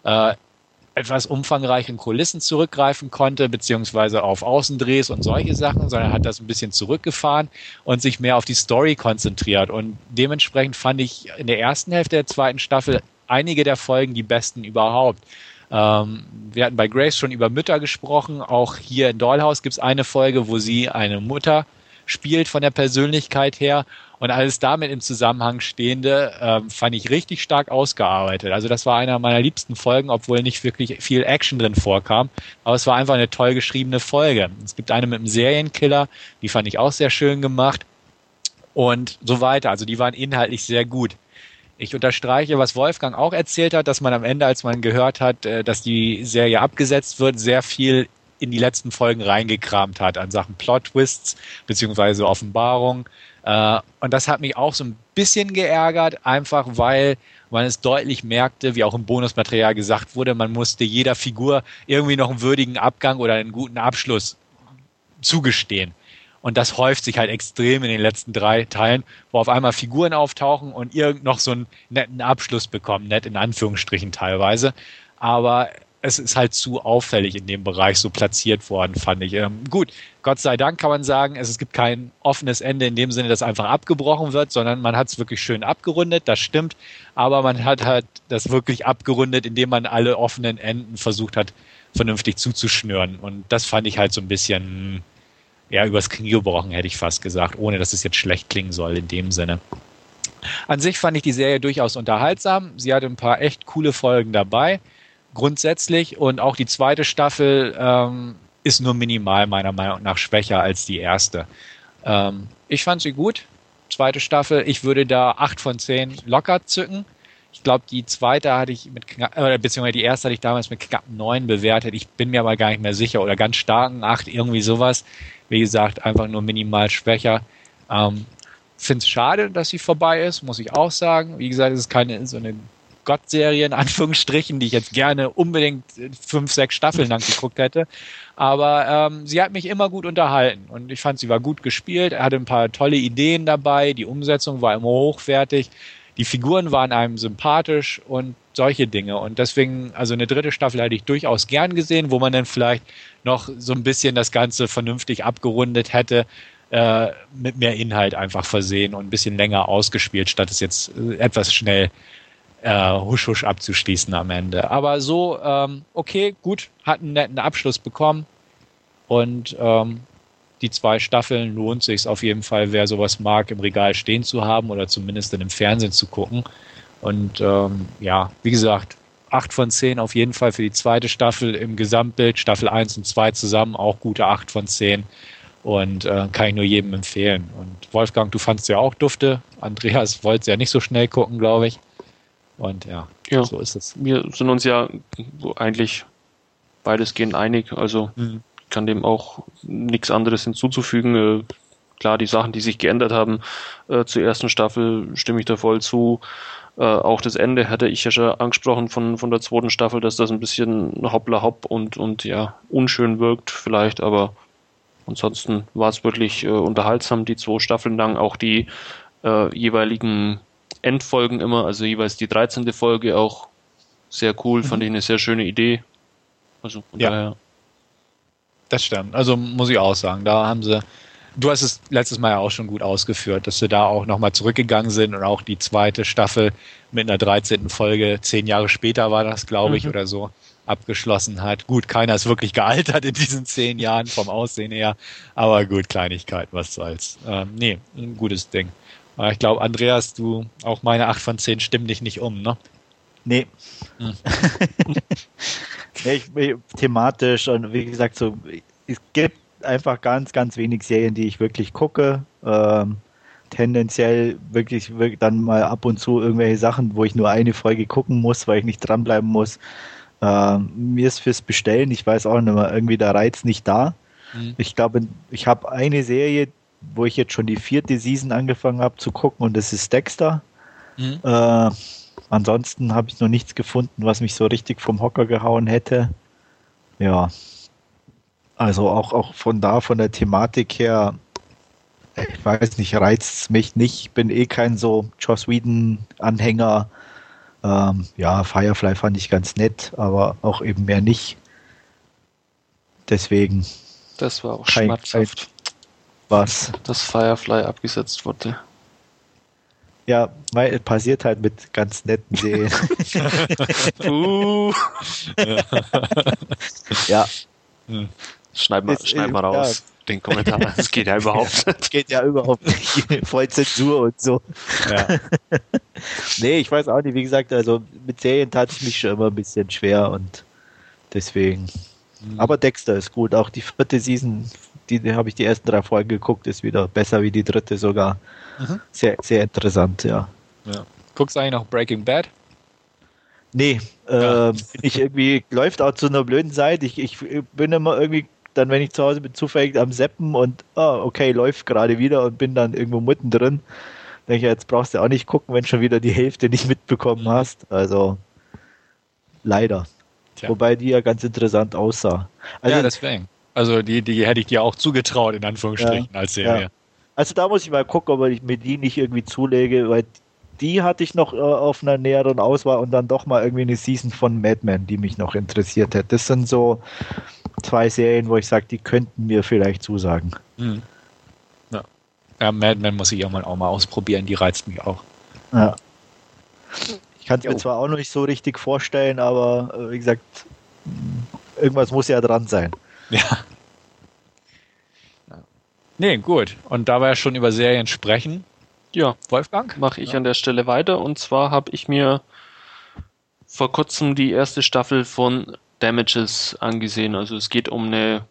äh, etwas umfangreichen Kulissen zurückgreifen konnte, beziehungsweise auf Außendrehs und solche Sachen, sondern hat das ein bisschen zurückgefahren und sich mehr auf die Story konzentriert. Und dementsprechend fand ich in der ersten Hälfte der zweiten Staffel einige der Folgen die besten überhaupt. Ähm, wir hatten bei Grace schon über Mütter gesprochen. Auch hier in Dollhouse gibt es eine Folge, wo sie eine Mutter spielt von der Persönlichkeit her und alles damit im Zusammenhang stehende ähm, fand ich richtig stark ausgearbeitet. Also das war einer meiner liebsten Folgen, obwohl nicht wirklich viel Action drin vorkam. Aber es war einfach eine toll geschriebene Folge. Es gibt eine mit einem Serienkiller, die fand ich auch sehr schön gemacht. Und so weiter. Also die waren inhaltlich sehr gut. Ich unterstreiche, was Wolfgang auch erzählt hat, dass man am Ende, als man gehört hat, äh, dass die Serie abgesetzt wird, sehr viel in die letzten Folgen reingekramt hat an Sachen Plot-Twists beziehungsweise Offenbarung. Äh, und das hat mich auch so ein bisschen geärgert, einfach weil man es deutlich merkte, wie auch im Bonusmaterial gesagt wurde, man musste jeder Figur irgendwie noch einen würdigen Abgang oder einen guten Abschluss zugestehen. Und das häuft sich halt extrem in den letzten drei Teilen, wo auf einmal Figuren auftauchen und irgend noch so einen netten Abschluss bekommen, nett in Anführungsstrichen teilweise. Aber es ist halt zu auffällig in dem Bereich so platziert worden, fand ich. Ähm, gut, Gott sei Dank kann man sagen, es, es gibt kein offenes Ende in dem Sinne, dass einfach abgebrochen wird, sondern man hat es wirklich schön abgerundet, das stimmt, aber man hat halt das wirklich abgerundet, indem man alle offenen Enden versucht hat, vernünftig zuzuschnüren. Und das fand ich halt so ein bisschen, ja, übers Knie gebrochen, hätte ich fast gesagt, ohne dass es jetzt schlecht klingen soll in dem Sinne. An sich fand ich die Serie durchaus unterhaltsam. Sie hatte ein paar echt coole Folgen dabei grundsätzlich. Und auch die zweite Staffel ähm, ist nur minimal meiner Meinung nach schwächer als die erste. Ähm, ich fand sie gut. Zweite Staffel, ich würde da acht von zehn locker zücken. Ich glaube, die zweite hatte ich mit knapp, äh, beziehungsweise die erste hatte ich damals mit knapp neun bewertet. Ich bin mir aber gar nicht mehr sicher oder ganz starken acht, irgendwie sowas. Wie gesagt, einfach nur minimal schwächer. Ähm, Finde es schade, dass sie vorbei ist, muss ich auch sagen. Wie gesagt, es ist keine so eine Gott-Serie in Anführungsstrichen, die ich jetzt gerne unbedingt fünf, sechs Staffeln lang geguckt hätte. Aber ähm, sie hat mich immer gut unterhalten und ich fand, sie war gut gespielt, er hatte ein paar tolle Ideen dabei, die Umsetzung war immer hochwertig, die Figuren waren einem sympathisch und solche Dinge. Und deswegen, also eine dritte Staffel hätte ich durchaus gern gesehen, wo man dann vielleicht noch so ein bisschen das Ganze vernünftig abgerundet hätte. äh, mit mehr Inhalt einfach versehen und ein bisschen länger ausgespielt, statt es jetzt äh, etwas schnell äh, husch husch abzuschließen am Ende. Aber so, ähm, okay, gut, hat einen netten Abschluss bekommen und ähm, die zwei Staffeln lohnt sich auf jeden Fall, wer sowas mag, im Regal stehen zu haben oder zumindest dann im Fernsehen zu gucken. Und ähm, ja, wie gesagt, 8 von 10 auf jeden Fall für die zweite Staffel im Gesamtbild. Staffel 1 und 2 zusammen auch gute 8 von 10. Und äh, kann ich nur jedem empfehlen. Und Wolfgang, du fandst ja auch Dufte. Andreas wollte ja nicht so schnell gucken, glaube ich. Und ja, ja, so ist es. Wir sind uns ja eigentlich weitestgehend einig. Also mhm. kann dem auch nichts anderes hinzuzufügen. Äh, klar, die Sachen, die sich geändert haben äh, zur ersten Staffel, stimme ich da voll zu. Äh, auch das Ende hatte ich ja schon angesprochen von, von der zweiten Staffel, dass das ein bisschen hoppla hopp und, und ja, unschön wirkt vielleicht, aber ansonsten war es wirklich äh, unterhaltsam, die zwei Staffeln lang, auch die äh, jeweiligen Endfolgen immer, also jeweils die 13. Folge auch sehr cool, mhm. fand ich eine sehr schöne Idee. Also von ja. daher. Das stimmt. Also muss ich auch sagen, da haben sie du hast es letztes Mal ja auch schon gut ausgeführt, dass sie da auch nochmal zurückgegangen sind und auch die zweite Staffel mit einer 13. Folge, zehn Jahre später war das, glaube ich, mhm. oder so, abgeschlossen hat. Gut, keiner ist wirklich gealtert in diesen zehn Jahren vom Aussehen her, aber gut, Kleinigkeit, was soll's. Ähm, nee, ein gutes Ding. Aber ich glaube, Andreas, du, auch meine 8 von 10 stimmen dich nicht um, ne? Nee. Hm. nee ich, thematisch und wie gesagt, so, es gibt einfach ganz, ganz wenig Serien, die ich wirklich gucke. Ähm, tendenziell wirklich, wirklich dann mal ab und zu irgendwelche Sachen, wo ich nur eine Folge gucken muss, weil ich nicht dranbleiben muss. Ähm, mir ist fürs Bestellen, ich weiß auch nicht mehr, irgendwie der Reiz nicht da. Mhm. Ich glaube, ich habe eine Serie, wo ich jetzt schon die vierte Season angefangen habe zu gucken und das ist Dexter. Mhm. Äh, ansonsten habe ich noch nichts gefunden, was mich so richtig vom Hocker gehauen hätte. Ja, also auch, auch von da, von der Thematik her, ich weiß nicht, reizt es mich nicht. Ich bin eh kein so Joss Whedon-Anhänger. Ähm, ja, Firefly fand ich ganz nett, aber auch eben mehr nicht. Deswegen. Das war auch kein, schmerzhaft. Was? Dass Firefly abgesetzt wurde. Ja, weil passiert halt mit ganz netten Serien. uh. ja. Hm. Schneid mal, schneid mal raus. Ja. Den Kommentar. Das geht ja überhaupt nicht. Das geht ja überhaupt nicht. Voll Zensur und so. Ja. nee, ich weiß auch nicht. Wie gesagt, also mit Serien tat ich mich schon immer ein bisschen schwer und deswegen. Mhm. Aber Dexter ist gut. Auch die vierte Season, die, die habe ich die ersten drei Folgen geguckt, ist wieder besser wie die dritte sogar. Mhm. Sehr, sehr interessant, ja. ja. Guckst du eigentlich noch Breaking Bad? Nee, ja. äh, ich irgendwie läuft auch zu einer blöden Zeit. Ich, ich bin immer irgendwie dann, wenn ich zu Hause bin, zufällig am Seppen und oh, okay, läuft gerade wieder und bin dann irgendwo mittendrin. Denke ich, jetzt brauchst du auch nicht gucken, wenn schon wieder die Hälfte nicht mitbekommen hast. Also leider. Tja. Wobei die ja ganz interessant aussah. Also, ja, deswegen. Also die, die hätte ich dir auch zugetraut, in Anführungsstrichen, ja, als Serie. Ja. Also da muss ich mal gucken, ob ich mir die nicht irgendwie zulege, weil die hatte ich noch äh, auf einer näheren Auswahl und dann doch mal irgendwie eine Season von Mad Men, die mich noch interessiert hätte. Das sind so zwei Serien, wo ich sage, die könnten mir vielleicht zusagen. Mhm. Ja. ja, Mad Men muss ich auch mal, auch mal ausprobieren, die reizt mich auch. Ja. Ich kann es mir zwar auch noch nicht so richtig vorstellen, aber äh, wie gesagt, irgendwas muss ja dran sein. Ja. Nee, gut. Und da wir ja schon über Serien sprechen, ja, Wolfgang, mache ich ja. an der Stelle weiter. Und zwar habe ich mir vor kurzem die erste Staffel von Damages angesehen. Also es geht um eine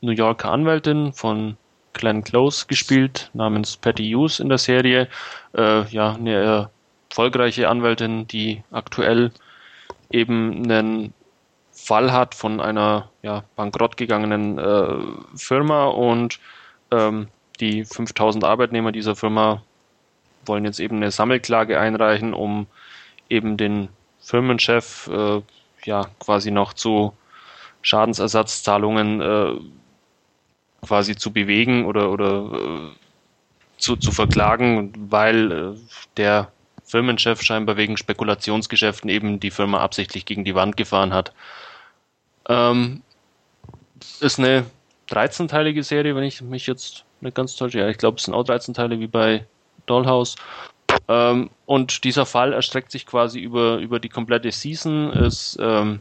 New Yorker Anwältin von Glenn Close gespielt, namens Patty Hughes in der Serie. Äh, ja, eine erfolgreiche Anwältin, die aktuell eben einen Fall hat von einer ja, bankrott gegangenen äh, Firma und ähm, die 5000 Arbeitnehmer dieser Firma wollen jetzt eben eine Sammelklage einreichen, um eben den Firmenchef äh, ja quasi noch zu Schadensersatzzahlungen äh, quasi zu bewegen oder oder äh, zu, zu verklagen, weil äh, der Firmenchef scheinbar wegen Spekulationsgeschäften eben die Firma absichtlich gegen die Wand gefahren hat. Ähm, ist eine 13-teilige Serie, wenn ich mich jetzt nicht ganz täusche. Ja, ich glaube, es sind auch 13 Teile wie bei Dollhouse. Ähm, und dieser Fall erstreckt sich quasi über, über die komplette Season, ist ähm,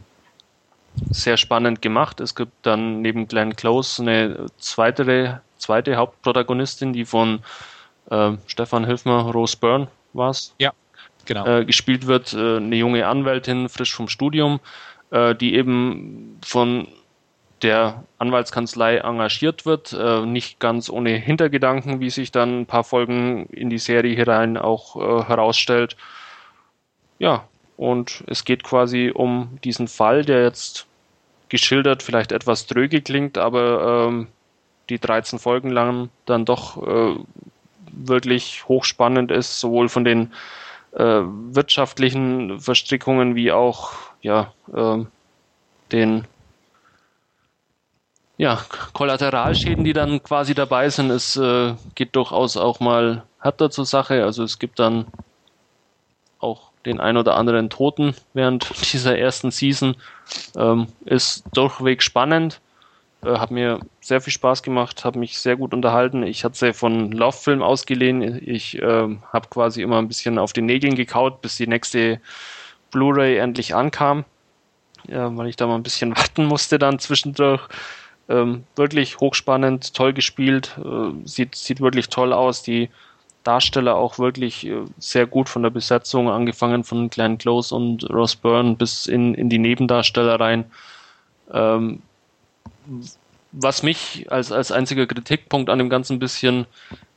sehr spannend gemacht. Es gibt dann neben Glenn Close eine zweite, zweite Hauptprotagonistin, die von äh, Stefan Hilfmer, Rose Byrne war es. Ja, genau. Äh, gespielt wird, äh, eine junge Anwältin, frisch vom Studium, äh, die eben von der Anwaltskanzlei engagiert wird, äh, nicht ganz ohne Hintergedanken, wie sich dann ein paar Folgen in die Serie herein auch äh, herausstellt. Ja, und es geht quasi um diesen Fall, der jetzt geschildert vielleicht etwas dröge klingt, aber ähm, die 13 Folgen lang dann doch äh, wirklich hochspannend ist, sowohl von den äh, wirtschaftlichen Verstrickungen wie auch ja, äh, den ja, Kollateralschäden, die dann quasi dabei sind. Es äh, geht durchaus auch mal härter zur Sache. Also es gibt dann auch den ein oder anderen Toten während dieser ersten Season. Ähm, ist durchweg spannend. Äh, hat mir sehr viel Spaß gemacht, habe mich sehr gut unterhalten. Ich hatte sie von Lauffilm ausgeliehen. Ich äh, habe quasi immer ein bisschen auf den Nägeln gekaut, bis die nächste Blu-ray endlich ankam, ja, weil ich da mal ein bisschen warten musste dann zwischendurch. Ähm, wirklich hochspannend, toll gespielt, äh, sieht, sieht wirklich toll aus. Die Darsteller auch wirklich äh, sehr gut von der Besetzung, angefangen von Glenn Close und Ross Byrne bis in, in die Nebendarsteller rein. Ähm, was mich als, als einziger Kritikpunkt an dem Ganzen ein bisschen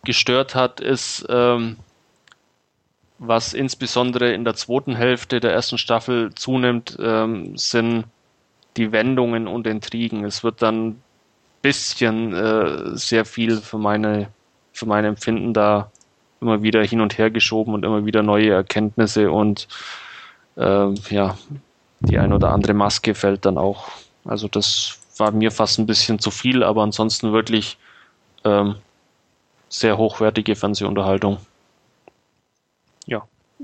gestört hat, ist, ähm, was insbesondere in der zweiten Hälfte der ersten Staffel zunimmt, ähm, sind die Wendungen und Intrigen. Es wird dann bisschen äh, sehr viel für meine für mein Empfinden da immer wieder hin und her geschoben und immer wieder neue Erkenntnisse und äh, ja die ein oder andere Maske fällt dann auch. Also das war mir fast ein bisschen zu viel, aber ansonsten wirklich ähm, sehr hochwertige Fernsehunterhaltung.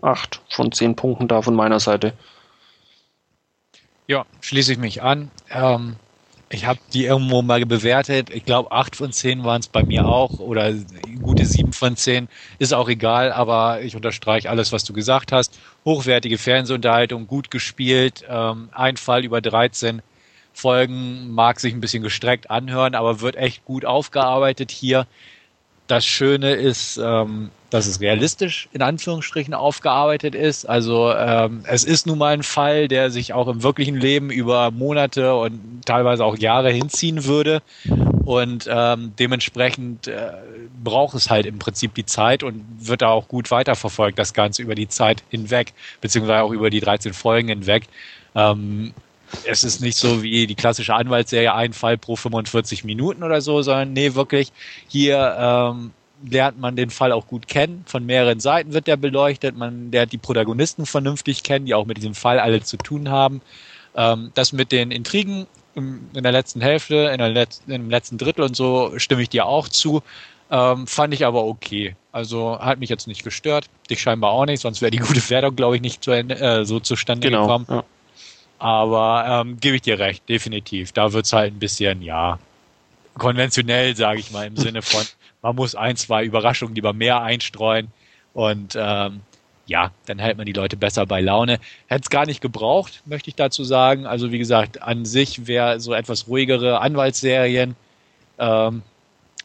Acht von zehn Punkten da von meiner Seite. Ja, schließe ich mich an. Ähm, ich habe die irgendwo mal bewertet. Ich glaube, acht von zehn waren es bei mir auch oder gute sieben von zehn. Ist auch egal, aber ich unterstreiche alles, was du gesagt hast. Hochwertige Fernsehunterhaltung, gut gespielt. Ähm, ein Fall über 13 Folgen mag sich ein bisschen gestreckt anhören, aber wird echt gut aufgearbeitet hier. Das Schöne ist, ähm, dass es realistisch in Anführungsstrichen aufgearbeitet ist. Also ähm, es ist nun mal ein Fall, der sich auch im wirklichen Leben über Monate und teilweise auch Jahre hinziehen würde. Und ähm, dementsprechend äh, braucht es halt im Prinzip die Zeit und wird da auch gut weiterverfolgt, das Ganze über die Zeit hinweg, beziehungsweise auch über die 13 Folgen hinweg. Ähm, es ist nicht so wie die klassische Anwaltsserie, ein Fall pro 45 Minuten oder so, sondern nee, wirklich hier ähm, lernt man den Fall auch gut kennen. Von mehreren Seiten wird der beleuchtet. Man lernt die Protagonisten vernünftig kennen, die auch mit diesem Fall alle zu tun haben. Ähm, das mit den Intrigen in der letzten Hälfte, in der Letz-, im letzten Drittel und so stimme ich dir auch zu. Ähm, fand ich aber okay. Also hat mich jetzt nicht gestört. Dich scheinbar auch nicht, sonst wäre die gute Wertung, glaube ich, nicht zu äh, so zustande genau, gekommen. Ja. Aber ähm, gebe ich dir recht, definitiv. Da wird's halt ein bisschen, ja, konventionell, sage ich mal, im Sinne von, man muss ein, zwei Überraschungen lieber mehr einstreuen. Und ähm, ja, dann hält man die Leute besser bei Laune. Hätte es gar nicht gebraucht, möchte ich dazu sagen. Also wie gesagt, an sich wäre so etwas ruhigere Anwaltsserien ähm,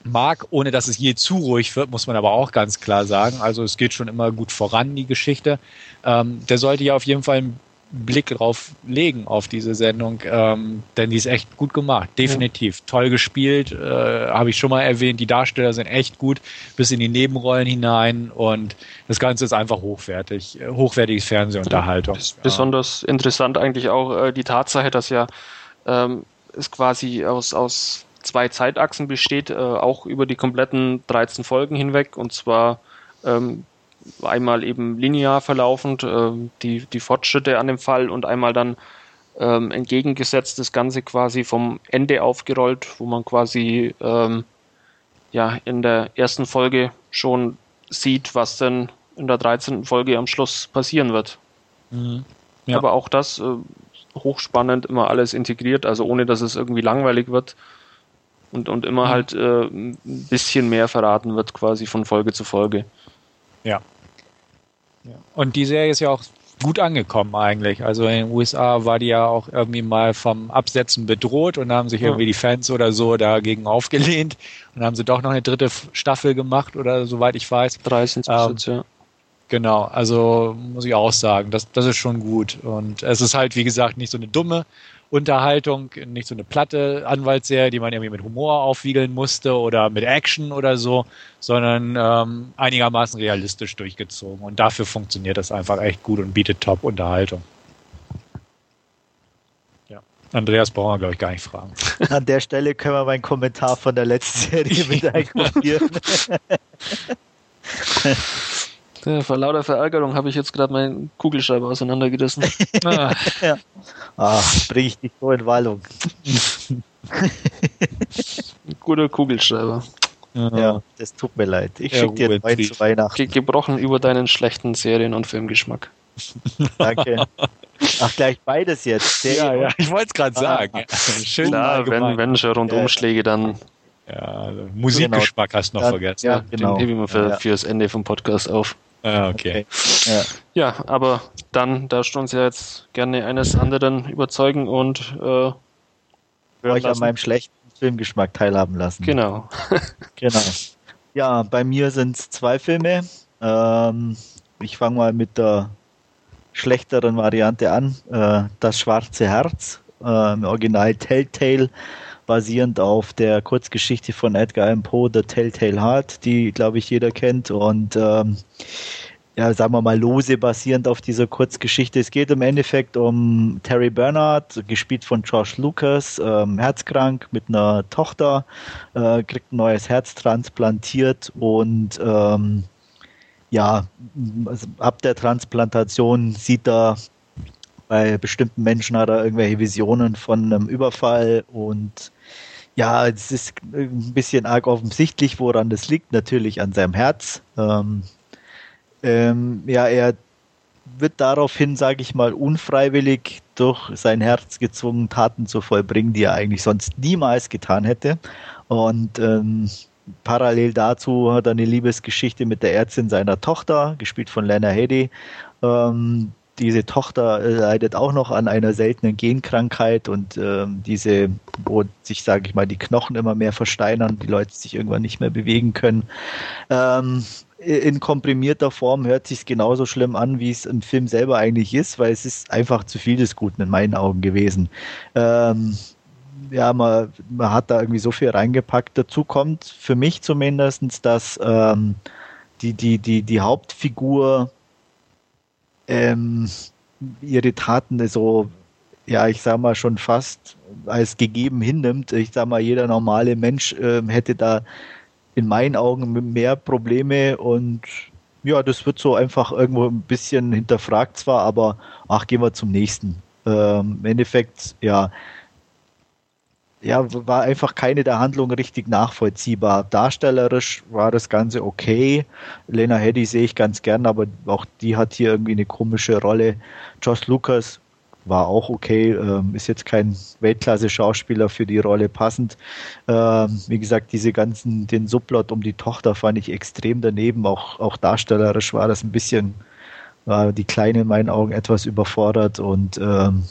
mag, ohne dass es je zu ruhig wird, muss man aber auch ganz klar sagen. Also es geht schon immer gut voran, die Geschichte. Ähm, der sollte ja auf jeden Fall ein Blick drauf legen auf diese Sendung, ähm, denn die ist echt gut gemacht, definitiv. Ja. Toll gespielt, äh, habe ich schon mal erwähnt. Die Darsteller sind echt gut, bis in die Nebenrollen hinein und das Ganze ist einfach hochwertig, äh, hochwertiges Fernsehunterhaltung. Ja, besonders interessant eigentlich auch äh, die Tatsache, dass ja ähm, es quasi aus, aus zwei Zeitachsen besteht, äh, auch über die kompletten 13 Folgen hinweg und zwar ähm, einmal eben linear verlaufend, äh, die, die Fortschritte an dem Fall und einmal dann ähm, entgegengesetzt das Ganze quasi vom Ende aufgerollt, wo man quasi ähm, ja in der ersten Folge schon sieht, was denn in der 13. Folge am Schluss passieren wird. Mhm. Ja. Aber auch das äh, hochspannend, immer alles integriert, also ohne dass es irgendwie langweilig wird. Und, und immer mhm. halt äh, ein bisschen mehr verraten wird, quasi von Folge zu Folge. Ja. Und die Serie ist ja auch gut angekommen eigentlich. Also in den USA war die ja auch irgendwie mal vom Absetzen bedroht und haben sich irgendwie die Fans oder so dagegen aufgelehnt und haben sie doch noch eine dritte Staffel gemacht oder soweit ich weiß. 30 ähm, ja. Genau, also muss ich auch sagen, das, das ist schon gut. Und es ist halt, wie gesagt, nicht so eine dumme Unterhaltung, nicht so eine platte Anwaltsserie, die man irgendwie mit Humor aufwiegeln musste oder mit Action oder so, sondern ähm, einigermaßen realistisch durchgezogen. Und dafür funktioniert das einfach echt gut und bietet Top-Unterhaltung. Ja. Andreas brauchen wir, glaube ich, gar nicht fragen. An der Stelle können wir meinen Kommentar von der letzten Serie mit einkopieren. Ja, vor lauter Verärgerung habe ich jetzt gerade meinen Kugelschreiber auseinandergerissen. ah. ja. ah, bring ich dich so in Wallung. Ein guter Kugelschreiber. Ja, das tut mir leid. Ich schicke dir einen zu Weihnachten. Ge gebrochen über deinen schlechten Serien- und Filmgeschmack. Danke. Ach, gleich beides jetzt. Serien ja, ja, ich wollte es gerade sagen. Ah, Schön Klar, wenn, wenn schon Rundumschläge, dann ja, also Musikgeschmack genau. hast du noch ja, vergessen. Ja, genau. Den heben wir für, ja. fürs Ende vom Podcast auf. Ah, okay. okay. Ja. ja. aber dann darfst du uns ja jetzt gerne eines anderen überzeugen und äh, euch an meinem schlechten Filmgeschmack teilhaben lassen. Genau. genau. Ja, bei mir sind es zwei Filme. Ähm, ich fange mal mit der schlechteren Variante an. Äh, das Schwarze Herz, äh, im Original Telltale, basierend auf der Kurzgeschichte von Edgar Allan Poe, The Telltale Heart, die, glaube ich, jeder kennt. Und ähm, ja, sagen wir mal, lose basierend auf dieser Kurzgeschichte. Es geht im Endeffekt um Terry Bernard, gespielt von George Lucas, ähm, herzkrank mit einer Tochter, äh, kriegt ein neues Herz transplantiert und ähm, ja, also ab der Transplantation sieht er bei bestimmten Menschen hat er irgendwelche Visionen von einem Überfall und ja, es ist ein bisschen arg offensichtlich, woran das liegt. Natürlich an seinem Herz. Ähm, ähm, ja, er wird daraufhin, sage ich mal, unfreiwillig durch sein Herz gezwungen, Taten zu vollbringen, die er eigentlich sonst niemals getan hätte. Und ähm, parallel dazu hat er eine Liebesgeschichte mit der Ärztin seiner Tochter, gespielt von Lena Headey. Ähm, diese Tochter leidet auch noch an einer seltenen Genkrankheit und ähm, diese, wo sich, sage ich mal, die Knochen immer mehr versteinern, die Leute sich irgendwann nicht mehr bewegen können. Ähm, in komprimierter Form hört sich genauso schlimm an, wie es im Film selber eigentlich ist, weil es ist einfach zu viel des Guten in meinen Augen gewesen. Ähm, ja, man, man hat da irgendwie so viel reingepackt. Dazu kommt für mich zumindest, dass ähm, die, die, die, die Hauptfigur ähm, ihre Taten so, ja, ich sag mal, schon fast als gegeben hinnimmt. Ich sag mal, jeder normale Mensch äh, hätte da in meinen Augen mehr Probleme und ja, das wird so einfach irgendwo ein bisschen hinterfragt zwar, aber ach, gehen wir zum nächsten. Ähm, Im Endeffekt, ja, ja, war einfach keine der Handlungen richtig nachvollziehbar. Darstellerisch war das Ganze okay. Lena Headey sehe ich ganz gern, aber auch die hat hier irgendwie eine komische Rolle. Josh Lucas war auch okay, ähm, ist jetzt kein Weltklasse-Schauspieler für die Rolle passend. Ähm, wie gesagt, diese ganzen, den Subplot um die Tochter fand ich extrem daneben. Auch, auch darstellerisch war das ein bisschen, war die Kleine in meinen Augen etwas überfordert und ähm,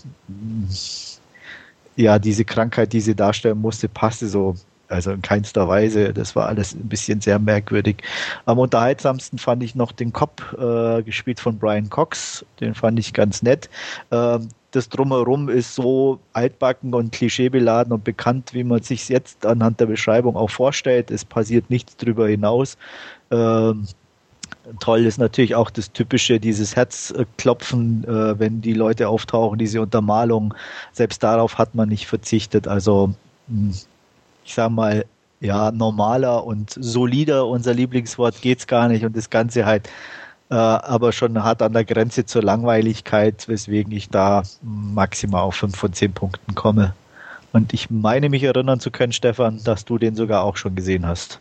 ja, diese Krankheit, die sie darstellen musste, passte so also in keinster Weise. Das war alles ein bisschen sehr merkwürdig. Am unterhaltsamsten fand ich noch den Cop, äh, gespielt von Brian Cox. Den fand ich ganz nett. Ähm, das Drumherum ist so altbacken und klischeebeladen und bekannt, wie man sich jetzt anhand der Beschreibung auch vorstellt. Es passiert nichts drüber hinaus. Ähm, toll ist natürlich auch das typische, dieses Herzklopfen, äh, wenn die Leute auftauchen, diese Untermalung. Selbst darauf hat man nicht verzichtet. Also, hm, ich sag mal, ja, normaler und solider, unser Lieblingswort, geht's gar nicht. Und das Ganze halt äh, aber schon hart an der Grenze zur Langweiligkeit, weswegen ich da maximal auf 5 von 10 Punkten komme. Und ich meine mich erinnern zu können, Stefan, dass du den sogar auch schon gesehen hast.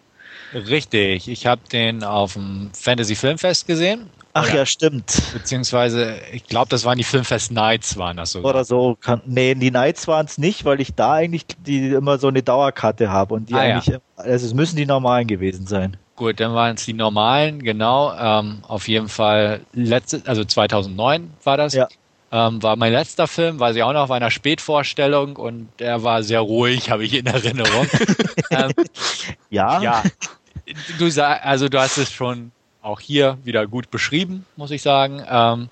Richtig, ich habe den auf dem Fantasy Filmfest gesehen Ach Oder, ja, stimmt. Beziehungsweise, ich glaube, das waren die Filmfest Nights, waren das so. Oder so. Kann, nee, die Nights waren es nicht, weil ich da eigentlich die immer so eine Dauerkarte habe und die ah, eigentlich, ja. also es müssen die normalen gewesen sein. Gut, dann waren es die normalen, genau. Ähm, auf jeden Fall letzte, also 2009 war das. Ja. Ähm, war mein letzter Film, war sie auch noch auf einer Spätvorstellung und der war sehr ruhig, habe ich in Erinnerung. ähm, ja. Ja. Du sag, also du hast es schon auch hier wieder gut beschrieben, muss ich sagen. Ähm,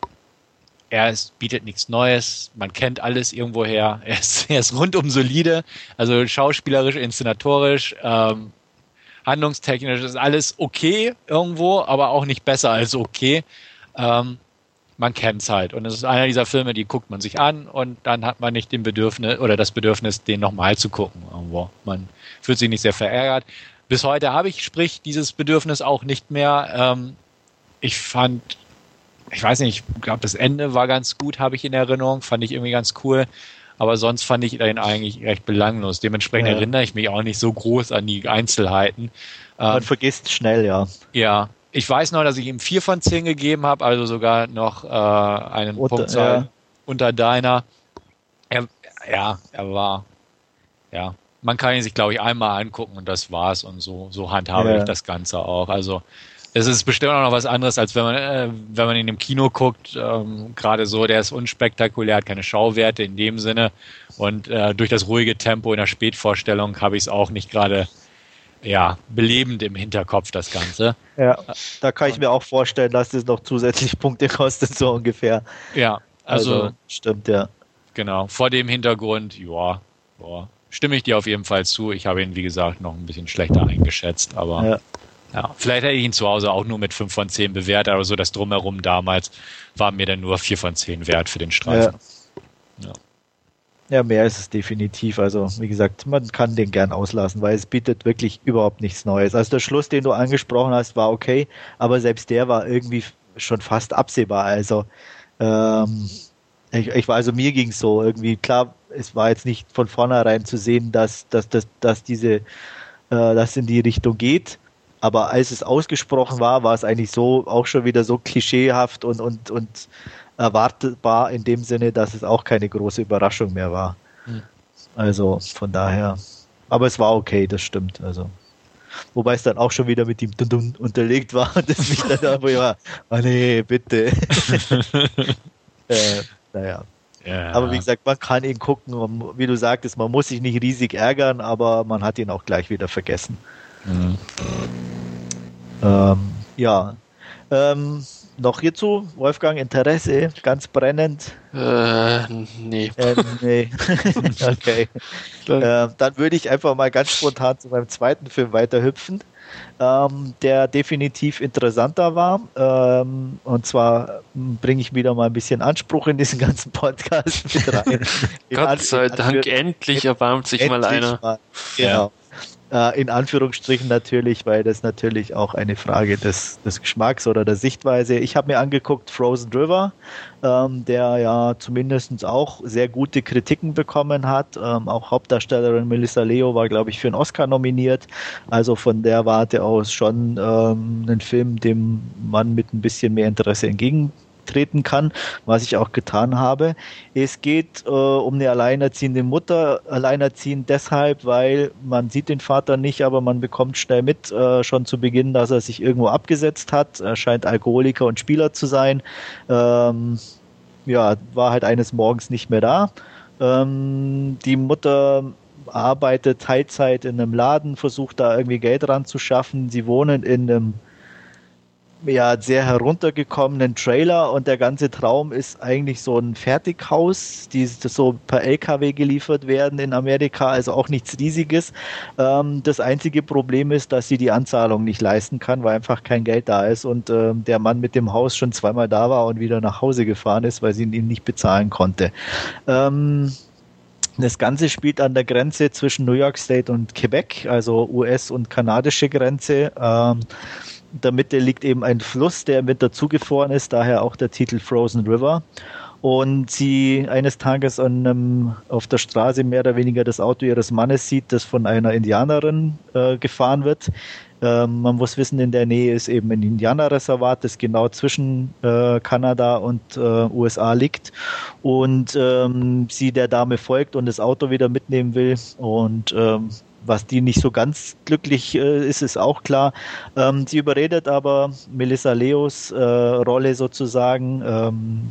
er ist, bietet nichts Neues, man kennt alles irgendwoher. Er ist, er ist rundum solide, also schauspielerisch, inszenatorisch, ähm, handlungstechnisch ist alles okay irgendwo, aber auch nicht besser als okay. Ähm, man kennt's halt. Und es ist einer dieser Filme, die guckt man sich an und dann hat man nicht den Bedürfnis oder das Bedürfnis, den nochmal zu gucken irgendwo. Man fühlt sich nicht sehr verärgert. Bis heute habe ich, sprich, dieses Bedürfnis auch nicht mehr. Ähm, ich fand, ich weiß nicht, ich glaube, das Ende war ganz gut, habe ich in Erinnerung, fand ich irgendwie ganz cool. Aber sonst fand ich ihn eigentlich recht belanglos. Dementsprechend ja. erinnere ich mich auch nicht so groß an die Einzelheiten. Man ähm, vergisst schnell, ja. Ja. Ich weiß noch, dass ich ihm vier von zehn gegeben habe, also sogar noch äh, einen unter, Punktzahl ja. unter deiner. Er, ja, er war, ja, man kann ihn sich, glaube ich, einmal angucken und das war's. Und so, so handhabe ja. ich das Ganze auch. Also es ist bestimmt auch noch was anderes, als wenn man, äh, wenn man ihn im Kino guckt. Ähm, Gerade so, der ist unspektakulär, hat keine Schauwerte in dem Sinne. Und äh, durch das ruhige Tempo in der Spätvorstellung habe ich es auch nicht gerade ja, belebend im Hinterkopf, das Ganze. Ja, da kann ich mir auch vorstellen, dass das noch zusätzlich Punkte kostet, so ungefähr. Ja, also, also stimmt, ja. Genau, vor dem Hintergrund, ja, ja, stimme ich dir auf jeden Fall zu. Ich habe ihn, wie gesagt, noch ein bisschen schlechter eingeschätzt, aber ja. ja. vielleicht hätte ich ihn zu Hause auch nur mit 5 von 10 bewertet, aber so das Drumherum damals war mir dann nur 4 von 10 wert für den Streifen. Ja. ja. Ja, mehr ist es definitiv. Also, wie gesagt, man kann den gern auslassen, weil es bietet wirklich überhaupt nichts Neues. Also der Schluss, den du angesprochen hast, war okay, aber selbst der war irgendwie schon fast absehbar. Also, ähm, ich, ich war, also mir ging es so irgendwie, klar, es war jetzt nicht von vornherein zu sehen, dass, dass, dass, dass diese, äh, das in die Richtung geht. Aber als es ausgesprochen war, war es eigentlich so auch schon wieder so klischeehaft und, und, und erwartbar in dem Sinne, dass es auch keine große Überraschung mehr war. Hm. Also von daher. Aber es war okay, das stimmt. Also. Wobei es dann auch schon wieder mit dem Dundum unterlegt war und das mich dann aber war, oh nee, bitte. äh, naja. Ja. Aber wie gesagt, man kann ihn gucken, wie du sagtest, man muss sich nicht riesig ärgern, aber man hat ihn auch gleich wieder vergessen. Mhm. Ähm, ja. Ähm, noch hierzu, Wolfgang, Interesse, ganz brennend? Äh, nee. Äh, nee. okay. Äh, dann würde ich einfach mal ganz spontan zu meinem zweiten Film weiterhüpfen ähm, der definitiv interessanter war. Ähm, und zwar bringe ich wieder mal ein bisschen Anspruch in diesen ganzen Podcast mit rein. Gott sei Dank, endlich erbarmt sich mal einer. Mal, genau. Ja. Äh, in Anführungsstrichen natürlich, weil das natürlich auch eine Frage des, des Geschmacks oder der Sichtweise. Ich habe mir angeguckt Frozen River, ähm, der ja zumindest auch sehr gute Kritiken bekommen hat. Ähm, auch Hauptdarstellerin Melissa Leo war, glaube ich, für einen Oscar nominiert. Also von der Warte aus schon ähm, ein Film, dem man mit ein bisschen mehr Interesse entgegen treten kann, was ich auch getan habe. Es geht äh, um eine alleinerziehende Mutter, alleinerziehend deshalb, weil man sieht den Vater nicht, aber man bekommt schnell mit, äh, schon zu Beginn, dass er sich irgendwo abgesetzt hat. Er scheint Alkoholiker und Spieler zu sein. Ähm, ja, war halt eines Morgens nicht mehr da. Ähm, die Mutter arbeitet Teilzeit in einem Laden, versucht da irgendwie Geld ranzuschaffen. Sie wohnen in einem ja, sehr heruntergekommenen Trailer und der ganze Traum ist eigentlich so ein Fertighaus, die so per LKW geliefert werden in Amerika, also auch nichts Riesiges. Ähm, das einzige Problem ist, dass sie die Anzahlung nicht leisten kann, weil einfach kein Geld da ist und ähm, der Mann mit dem Haus schon zweimal da war und wieder nach Hause gefahren ist, weil sie ihn nicht bezahlen konnte. Ähm, das Ganze spielt an der Grenze zwischen New York State und Quebec, also US- und kanadische Grenze. Ähm, in der Mitte liegt eben ein Fluss, der mit dazugefroren ist, daher auch der Titel Frozen River. Und sie eines Tages an einem, auf der Straße mehr oder weniger das Auto ihres Mannes sieht, das von einer Indianerin äh, gefahren wird. Ähm, man muss wissen, in der Nähe ist eben ein Indianerreservat, das genau zwischen äh, Kanada und äh, USA liegt. Und ähm, sie der Dame folgt und das Auto wieder mitnehmen will. Und ähm, was die nicht so ganz glücklich äh, ist, ist auch klar. Ähm, sie überredet aber Melissa Leos äh, Rolle sozusagen, ähm,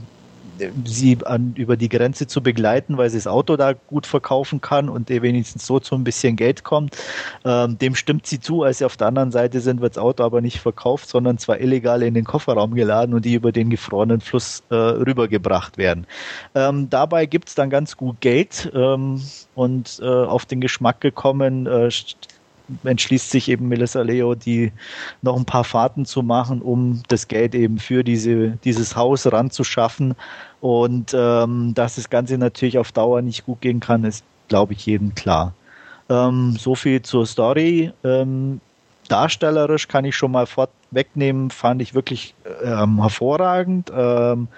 sie an, über die Grenze zu begleiten, weil sie das Auto da gut verkaufen kann und ihr wenigstens so zu ein bisschen Geld kommt. Ähm, dem stimmt sie zu, als sie auf der anderen Seite sind, wird das Auto aber nicht verkauft, sondern zwar illegal in den Kofferraum geladen und die über den gefrorenen Fluss äh, rübergebracht werden. Ähm, dabei es dann ganz gut Geld ähm, und äh, auf den Geschmack gekommen, äh, entschließt sich eben Melissa Leo, die noch ein paar Fahrten zu machen, um das Geld eben für diese, dieses Haus ranzuschaffen. Und ähm, dass das Ganze natürlich auf Dauer nicht gut gehen kann, ist, glaube ich, jedem klar. Ähm, so viel zur Story. Ähm, darstellerisch kann ich schon mal vorwegnehmen, fand ich wirklich ähm, hervorragend. Ähm,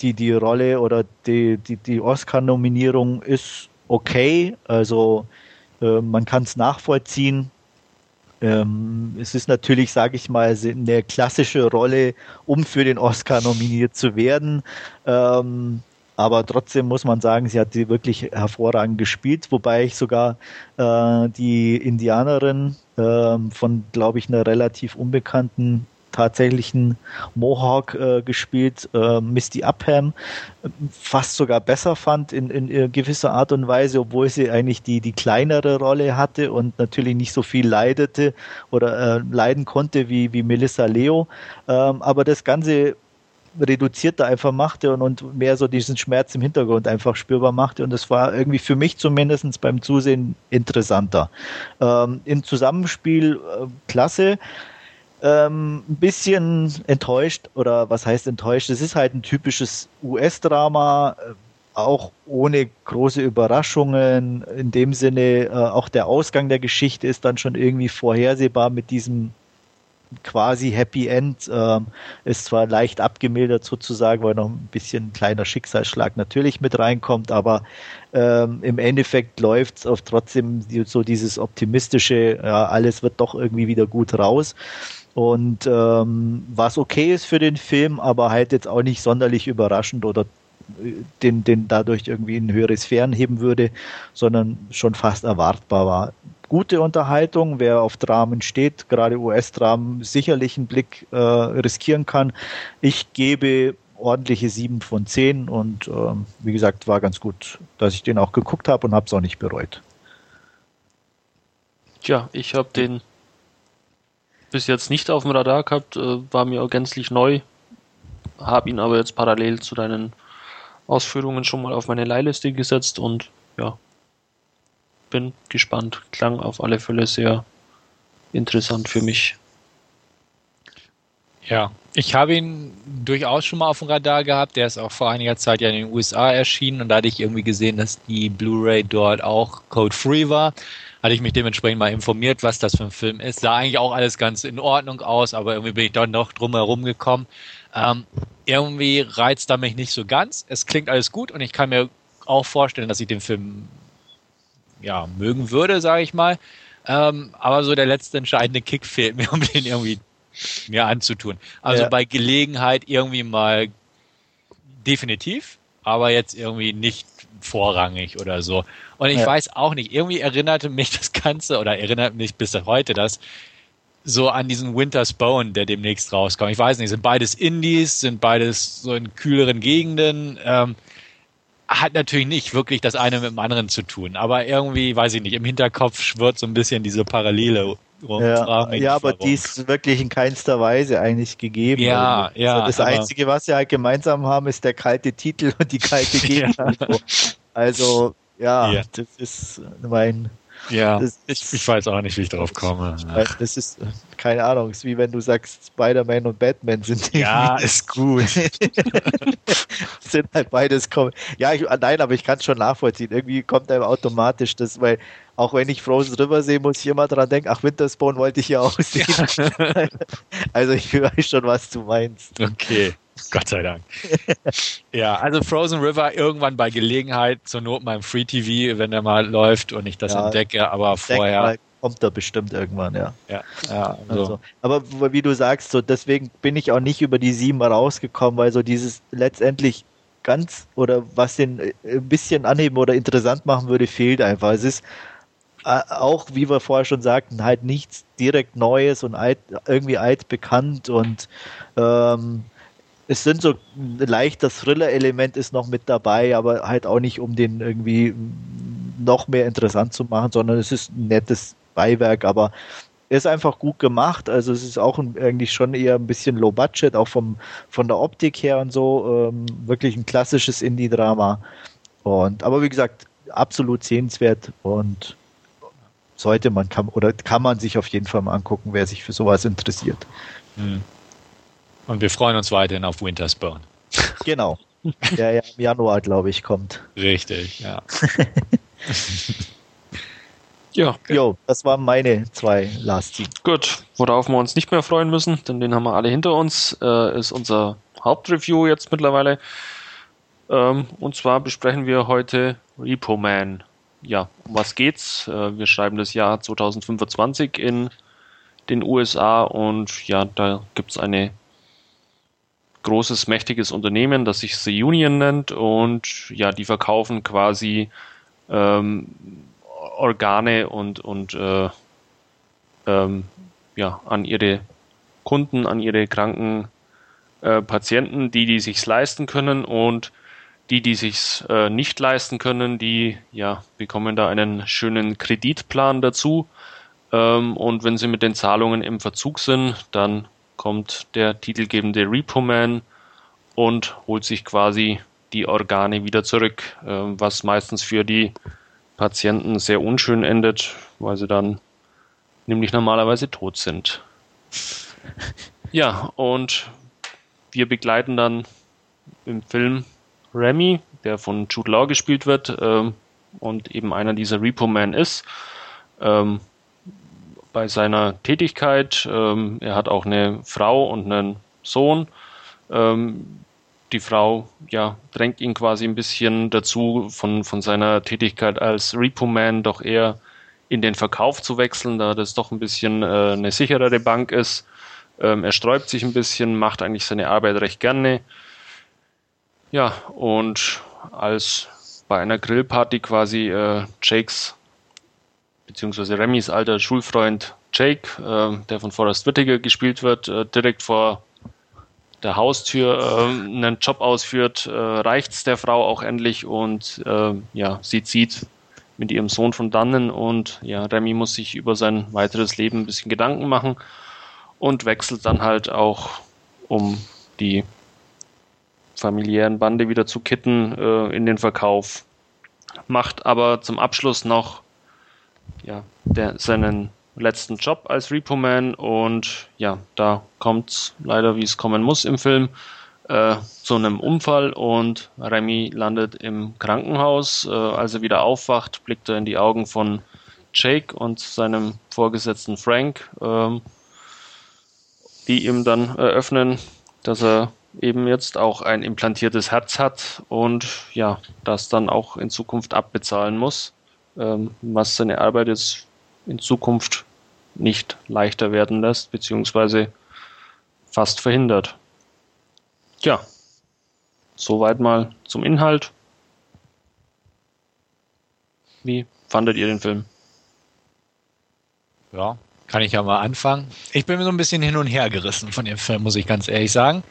die, die Rolle oder die, die, die Oscar-Nominierung ist okay. Also äh, man kann es nachvollziehen. Ähm, es ist natürlich, sage ich mal, eine klassische Rolle, um für den Oscar nominiert zu werden. Ähm, aber trotzdem muss man sagen, sie hat sie wirklich hervorragend gespielt, wobei ich sogar äh, die Indianerin äh, von, glaube ich, einer relativ unbekannten tatsächlichen Mohawk äh, gespielt, äh, Misty Upham, fast sogar besser fand in, in gewisser Art und Weise, obwohl sie eigentlich die, die kleinere Rolle hatte und natürlich nicht so viel leidete oder äh, leiden konnte wie, wie Melissa Leo. Ähm, aber das Ganze reduzierter einfach machte und, und mehr so diesen Schmerz im Hintergrund einfach spürbar machte. Und das war irgendwie für mich zumindest beim Zusehen interessanter. Ähm, Im Zusammenspiel äh, klasse ähm, ein bisschen enttäuscht oder was heißt enttäuscht? Es ist halt ein typisches US-Drama, äh, auch ohne große Überraschungen. In dem Sinne, äh, auch der Ausgang der Geschichte ist dann schon irgendwie vorhersehbar mit diesem quasi Happy End. Ähm, ist zwar leicht abgemildert sozusagen, weil noch ein bisschen ein kleiner Schicksalsschlag natürlich mit reinkommt, aber ähm, im Endeffekt läuft es trotzdem so dieses optimistische, ja, alles wird doch irgendwie wieder gut raus. Und ähm, was okay ist für den Film, aber halt jetzt auch nicht sonderlich überraschend oder äh, den, den dadurch irgendwie in höhere Sphären heben würde, sondern schon fast erwartbar war. Gute Unterhaltung, wer auf Dramen steht, gerade US-Dramen, sicherlich einen Blick äh, riskieren kann. Ich gebe ordentliche sieben von zehn und ähm, wie gesagt, war ganz gut, dass ich den auch geguckt habe und habe es auch nicht bereut. Tja, ich habe den bis jetzt nicht auf dem Radar gehabt, äh, war mir auch gänzlich neu, habe ihn aber jetzt parallel zu deinen Ausführungen schon mal auf meine Leihliste gesetzt und ja, bin gespannt. Klang auf alle Fälle sehr interessant für mich. Ja, ich habe ihn durchaus schon mal auf dem Radar gehabt. Der ist auch vor einiger Zeit ja in den USA erschienen und da hatte ich irgendwie gesehen, dass die Blu-ray dort auch code-free war hatte ich mich dementsprechend mal informiert, was das für ein Film ist. Sah eigentlich auch alles ganz in Ordnung aus, aber irgendwie bin ich dann noch drumherum gekommen. Ähm, irgendwie reizt er mich nicht so ganz. Es klingt alles gut und ich kann mir auch vorstellen, dass ich den Film ja mögen würde, sage ich mal. Ähm, aber so der letzte entscheidende Kick fehlt mir, um den irgendwie mir anzutun. Also ja. bei Gelegenheit irgendwie mal definitiv, aber jetzt irgendwie nicht vorrangig oder so. Und ich ja. weiß auch nicht, irgendwie erinnerte mich das Ganze oder erinnert mich bis heute das so an diesen Winter's Bone, der demnächst rauskommt. Ich weiß nicht, sind beides Indies, sind beides so in kühleren Gegenden. Ähm, hat natürlich nicht wirklich das eine mit dem anderen zu tun, aber irgendwie, weiß ich nicht, im Hinterkopf schwirrt so ein bisschen diese Parallele. Ja, ja aber die ist wirklich in keinster Weise eigentlich gegeben. Ja, also, ja. das Einzige, was sie halt gemeinsam haben, ist der kalte Titel und die kalte Gegner. ja. Also, ja, ja, das ist mein. Ja, das, ich, ich weiß auch nicht, wie ich darauf komme. Das ist, keine Ahnung, ist wie wenn du sagst, Spider-Man und Batman sind. Ja, ist gut. sind halt beides. Ja, ich, nein, aber ich kann es schon nachvollziehen. Irgendwie kommt einem automatisch das, weil auch wenn ich Frozen River sehe, muss ich immer dran denken, ach, Winterspawn wollte ich ja auch sehen. Ja. also ich weiß schon, was du meinst. Okay. Gott sei Dank. ja, also Frozen River irgendwann bei Gelegenheit, zur Not mal im Free TV, wenn der mal läuft und ich das ja, entdecke, aber vorher. kommt er bestimmt irgendwann, ja. Ja, ja. Also. also. aber wie du sagst, so deswegen bin ich auch nicht über die sieben rausgekommen, weil so dieses letztendlich ganz oder was den äh, ein bisschen anheben oder interessant machen würde, fehlt einfach. Es ist auch, wie wir vorher schon sagten, halt nichts direkt Neues und alt, irgendwie altbekannt und ähm, es sind so leicht das Thriller-Element ist noch mit dabei, aber halt auch nicht, um den irgendwie noch mehr interessant zu machen, sondern es ist ein nettes Beiwerk, aber er ist einfach gut gemacht. Also es ist auch ein, eigentlich schon eher ein bisschen Low Budget, auch vom, von der Optik her und so. Ähm, wirklich ein klassisches Indie-Drama. Und aber wie gesagt, absolut sehenswert und sollte man kann oder kann man sich auf jeden Fall mal angucken, wer sich für sowas interessiert. Hm. Und wir freuen uns weiterhin auf Wintersburn. Genau. Der ja im Januar, glaube ich, kommt. Richtig, ja. ja. Jo, das waren meine zwei Last Team. Gut, worauf wir uns nicht mehr freuen müssen, denn den haben wir alle hinter uns, äh, ist unser Hauptreview jetzt mittlerweile. Ähm, und zwar besprechen wir heute Repo Man. Ja, um was geht's? Äh, wir schreiben das Jahr 2025 in den USA und ja, da gibt's eine großes, mächtiges Unternehmen, das sich The Union nennt und ja, die verkaufen quasi ähm, Organe und, und äh, ähm, ja, an ihre Kunden, an ihre kranken äh, Patienten, die, die sich's leisten können und die, die sich's äh, nicht leisten können, die ja bekommen da einen schönen Kreditplan dazu. Ähm, und wenn sie mit den Zahlungen im Verzug sind, dann kommt der titelgebende Repo-Man und holt sich quasi die Organe wieder zurück, äh, was meistens für die Patienten sehr unschön endet, weil sie dann nämlich normalerweise tot sind. Ja, und wir begleiten dann im Film Remy, der von Jude Law gespielt wird äh, und eben einer dieser Repo-Man ist. Ähm, bei seiner Tätigkeit. Ähm, er hat auch eine Frau und einen Sohn. Ähm, die Frau ja, drängt ihn quasi ein bisschen dazu, von, von seiner Tätigkeit als Repo-Man doch eher in den Verkauf zu wechseln, da das doch ein bisschen äh, eine sicherere Bank ist. Ähm, er sträubt sich ein bisschen, macht eigentlich seine Arbeit recht gerne. Ja, und als bei einer Grillparty quasi äh, Jakes beziehungsweise Remys alter Schulfreund Jake, äh, der von Forrest Whitaker gespielt wird, äh, direkt vor der Haustür äh, einen Job ausführt, äh, reicht's der Frau auch endlich und äh, ja, sie zieht mit ihrem Sohn von dannen und ja, Remy muss sich über sein weiteres Leben ein bisschen Gedanken machen und wechselt dann halt auch, um die familiären Bande wieder zu kitten, äh, in den Verkauf. Macht aber zum Abschluss noch ja, der, seinen letzten Job als Repo-Man und ja, da kommt leider, wie es kommen muss im Film, äh, zu einem Unfall und Remy landet im Krankenhaus. Äh, als er wieder aufwacht, blickt er in die Augen von Jake und seinem Vorgesetzten Frank, äh, die ihm dann eröffnen, dass er eben jetzt auch ein implantiertes Herz hat und ja, das dann auch in Zukunft abbezahlen muss, ähm, was seine Arbeit jetzt in Zukunft nicht leichter werden lässt, beziehungsweise fast verhindert. Tja, soweit mal zum Inhalt. Wie fandet ihr den Film? Ja, kann ich ja mal anfangen. Ich bin so ein bisschen hin und her gerissen von dem Film, muss ich ganz ehrlich sagen.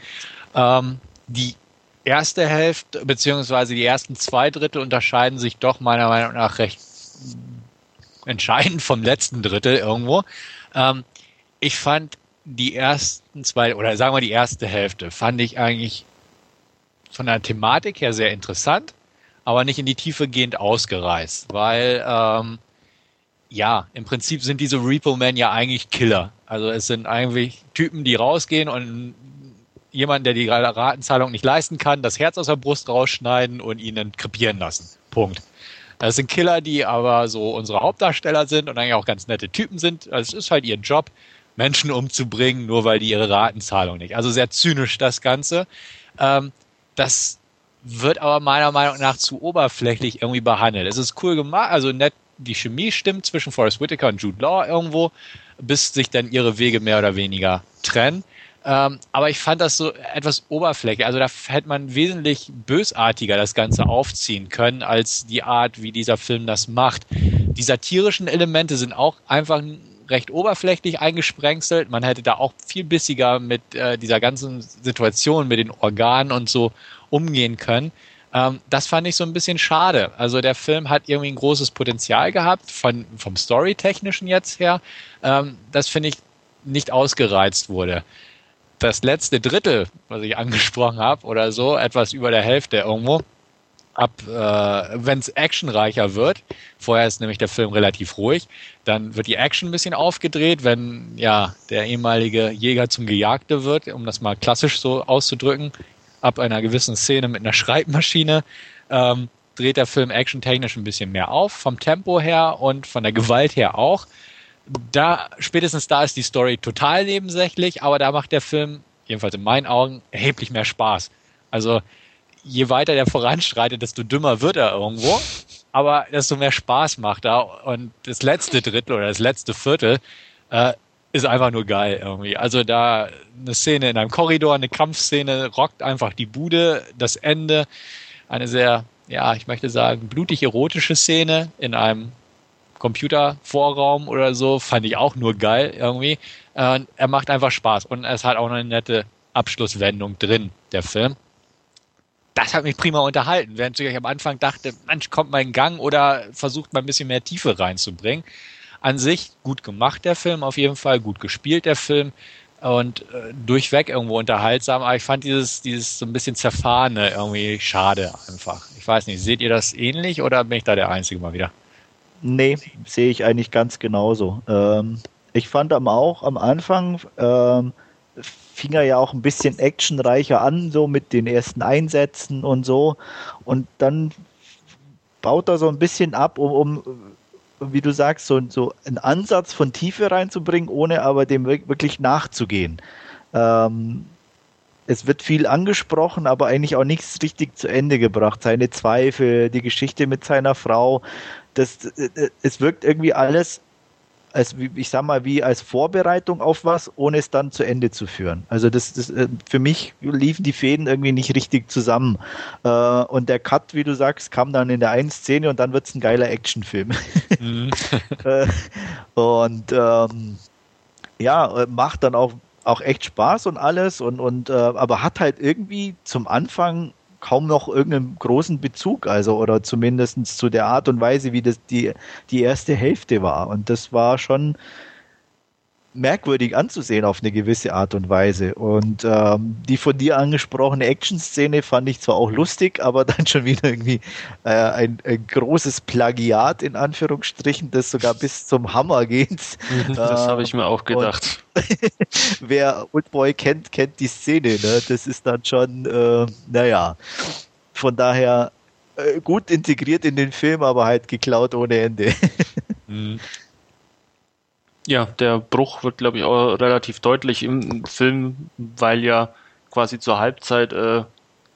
Ähm, die erste Hälfte, beziehungsweise die ersten zwei Drittel unterscheiden sich doch meiner Meinung nach recht entscheidend vom letzten Drittel irgendwo. Ähm, ich fand die ersten zwei, oder sagen wir die erste Hälfte, fand ich eigentlich von der Thematik her sehr interessant, aber nicht in die Tiefe gehend ausgereizt, weil ähm, ja, im Prinzip sind diese Repo-Men ja eigentlich Killer. Also es sind eigentlich Typen, die rausgehen und jemand, der die Ratenzahlung nicht leisten kann, das Herz aus der Brust rausschneiden und ihn krepieren lassen. Punkt. Das sind Killer, die aber so unsere Hauptdarsteller sind und eigentlich auch ganz nette Typen sind. Also es ist halt ihr Job, Menschen umzubringen, nur weil die ihre Ratenzahlung nicht. Also sehr zynisch das Ganze. Ähm, das wird aber meiner Meinung nach zu oberflächlich irgendwie behandelt. Es ist cool gemacht, also nett die Chemie stimmt zwischen Forrest Whitaker und Jude Law irgendwo, bis sich dann ihre Wege mehr oder weniger trennen. Ähm, aber ich fand das so etwas oberflächlich. Also da hätte man wesentlich bösartiger das Ganze aufziehen können, als die Art, wie dieser Film das macht. Die satirischen Elemente sind auch einfach recht oberflächlich eingesprengselt. Man hätte da auch viel bissiger mit äh, dieser ganzen Situation, mit den Organen und so umgehen können. Ähm, das fand ich so ein bisschen schade. Also der Film hat irgendwie ein großes Potenzial gehabt, von, vom Storytechnischen jetzt her. Ähm, das finde ich nicht ausgereizt wurde. Das letzte Drittel, was ich angesprochen habe, oder so, etwas über der Hälfte irgendwo, ab, äh, wenn es actionreicher wird, vorher ist nämlich der Film relativ ruhig, dann wird die Action ein bisschen aufgedreht, wenn ja der ehemalige Jäger zum Gejagte wird, um das mal klassisch so auszudrücken, ab einer gewissen Szene mit einer Schreibmaschine, ähm, dreht der Film actiontechnisch ein bisschen mehr auf, vom Tempo her und von der Gewalt her auch. Da, spätestens da ist die Story total nebensächlich, aber da macht der Film, jedenfalls in meinen Augen, erheblich mehr Spaß. Also, je weiter der voranschreitet, desto dümmer wird er irgendwo, aber desto mehr Spaß macht er. Und das letzte Drittel oder das letzte Viertel äh, ist einfach nur geil irgendwie. Also da eine Szene in einem Korridor, eine Kampfszene, rockt einfach die Bude, das Ende, eine sehr, ja, ich möchte sagen, blutig erotische Szene in einem Computervorraum oder so, fand ich auch nur geil irgendwie. Äh, er macht einfach Spaß und es hat auch eine nette Abschlusswendung drin, der Film das hat mich prima unterhalten, während ich am Anfang dachte, Mensch, kommt mal in Gang oder versucht mal ein bisschen mehr Tiefe reinzubringen. An sich gut gemacht, der Film, auf jeden Fall, gut gespielt, der Film und äh, durchweg irgendwo unterhaltsam, aber ich fand dieses, dieses so ein bisschen zerfahrene irgendwie schade einfach. Ich weiß nicht, seht ihr das ähnlich oder bin ich da der Einzige mal wieder? Nee, sehe ich eigentlich ganz genauso. Ähm, ich fand am auch am Anfang ähm, fing er ja auch ein bisschen actionreicher an, so mit den ersten Einsätzen und so. Und dann baut er so ein bisschen ab, um, um wie du sagst, so, so einen Ansatz von Tiefe reinzubringen, ohne aber dem wirklich nachzugehen. Ähm, es wird viel angesprochen, aber eigentlich auch nichts richtig zu Ende gebracht. Seine Zweifel, die Geschichte mit seiner Frau, das, äh, äh, es wirkt irgendwie alles als, ich sag mal, wie als Vorbereitung auf was, ohne es dann zu Ende zu führen. Also das, das äh, für mich liefen die Fäden irgendwie nicht richtig zusammen. Und der Cut, wie du sagst, kam dann in der einen Szene und dann wird es ein geiler Actionfilm. Mhm. Und ähm, ja, macht dann auch auch echt Spaß und alles und und aber hat halt irgendwie zum Anfang kaum noch irgendeinen großen Bezug, also oder zumindest zu der Art und Weise, wie das die, die erste Hälfte war. Und das war schon merkwürdig anzusehen auf eine gewisse Art und Weise. Und ähm, die von dir angesprochene Action-Szene fand ich zwar auch lustig, aber dann schon wieder irgendwie äh, ein, ein, großes Plagiat in Anführungsstrichen, das sogar bis zum Hammer geht. Das äh, habe ich mir auch gedacht. Wer Oldboy kennt, kennt die Szene. Ne? Das ist dann schon, äh, naja, von daher äh, gut integriert in den Film, aber halt geklaut ohne Ende. Mhm. Ja, der Bruch wird, glaube ich, auch relativ deutlich im Film, weil ja quasi zur Halbzeit äh,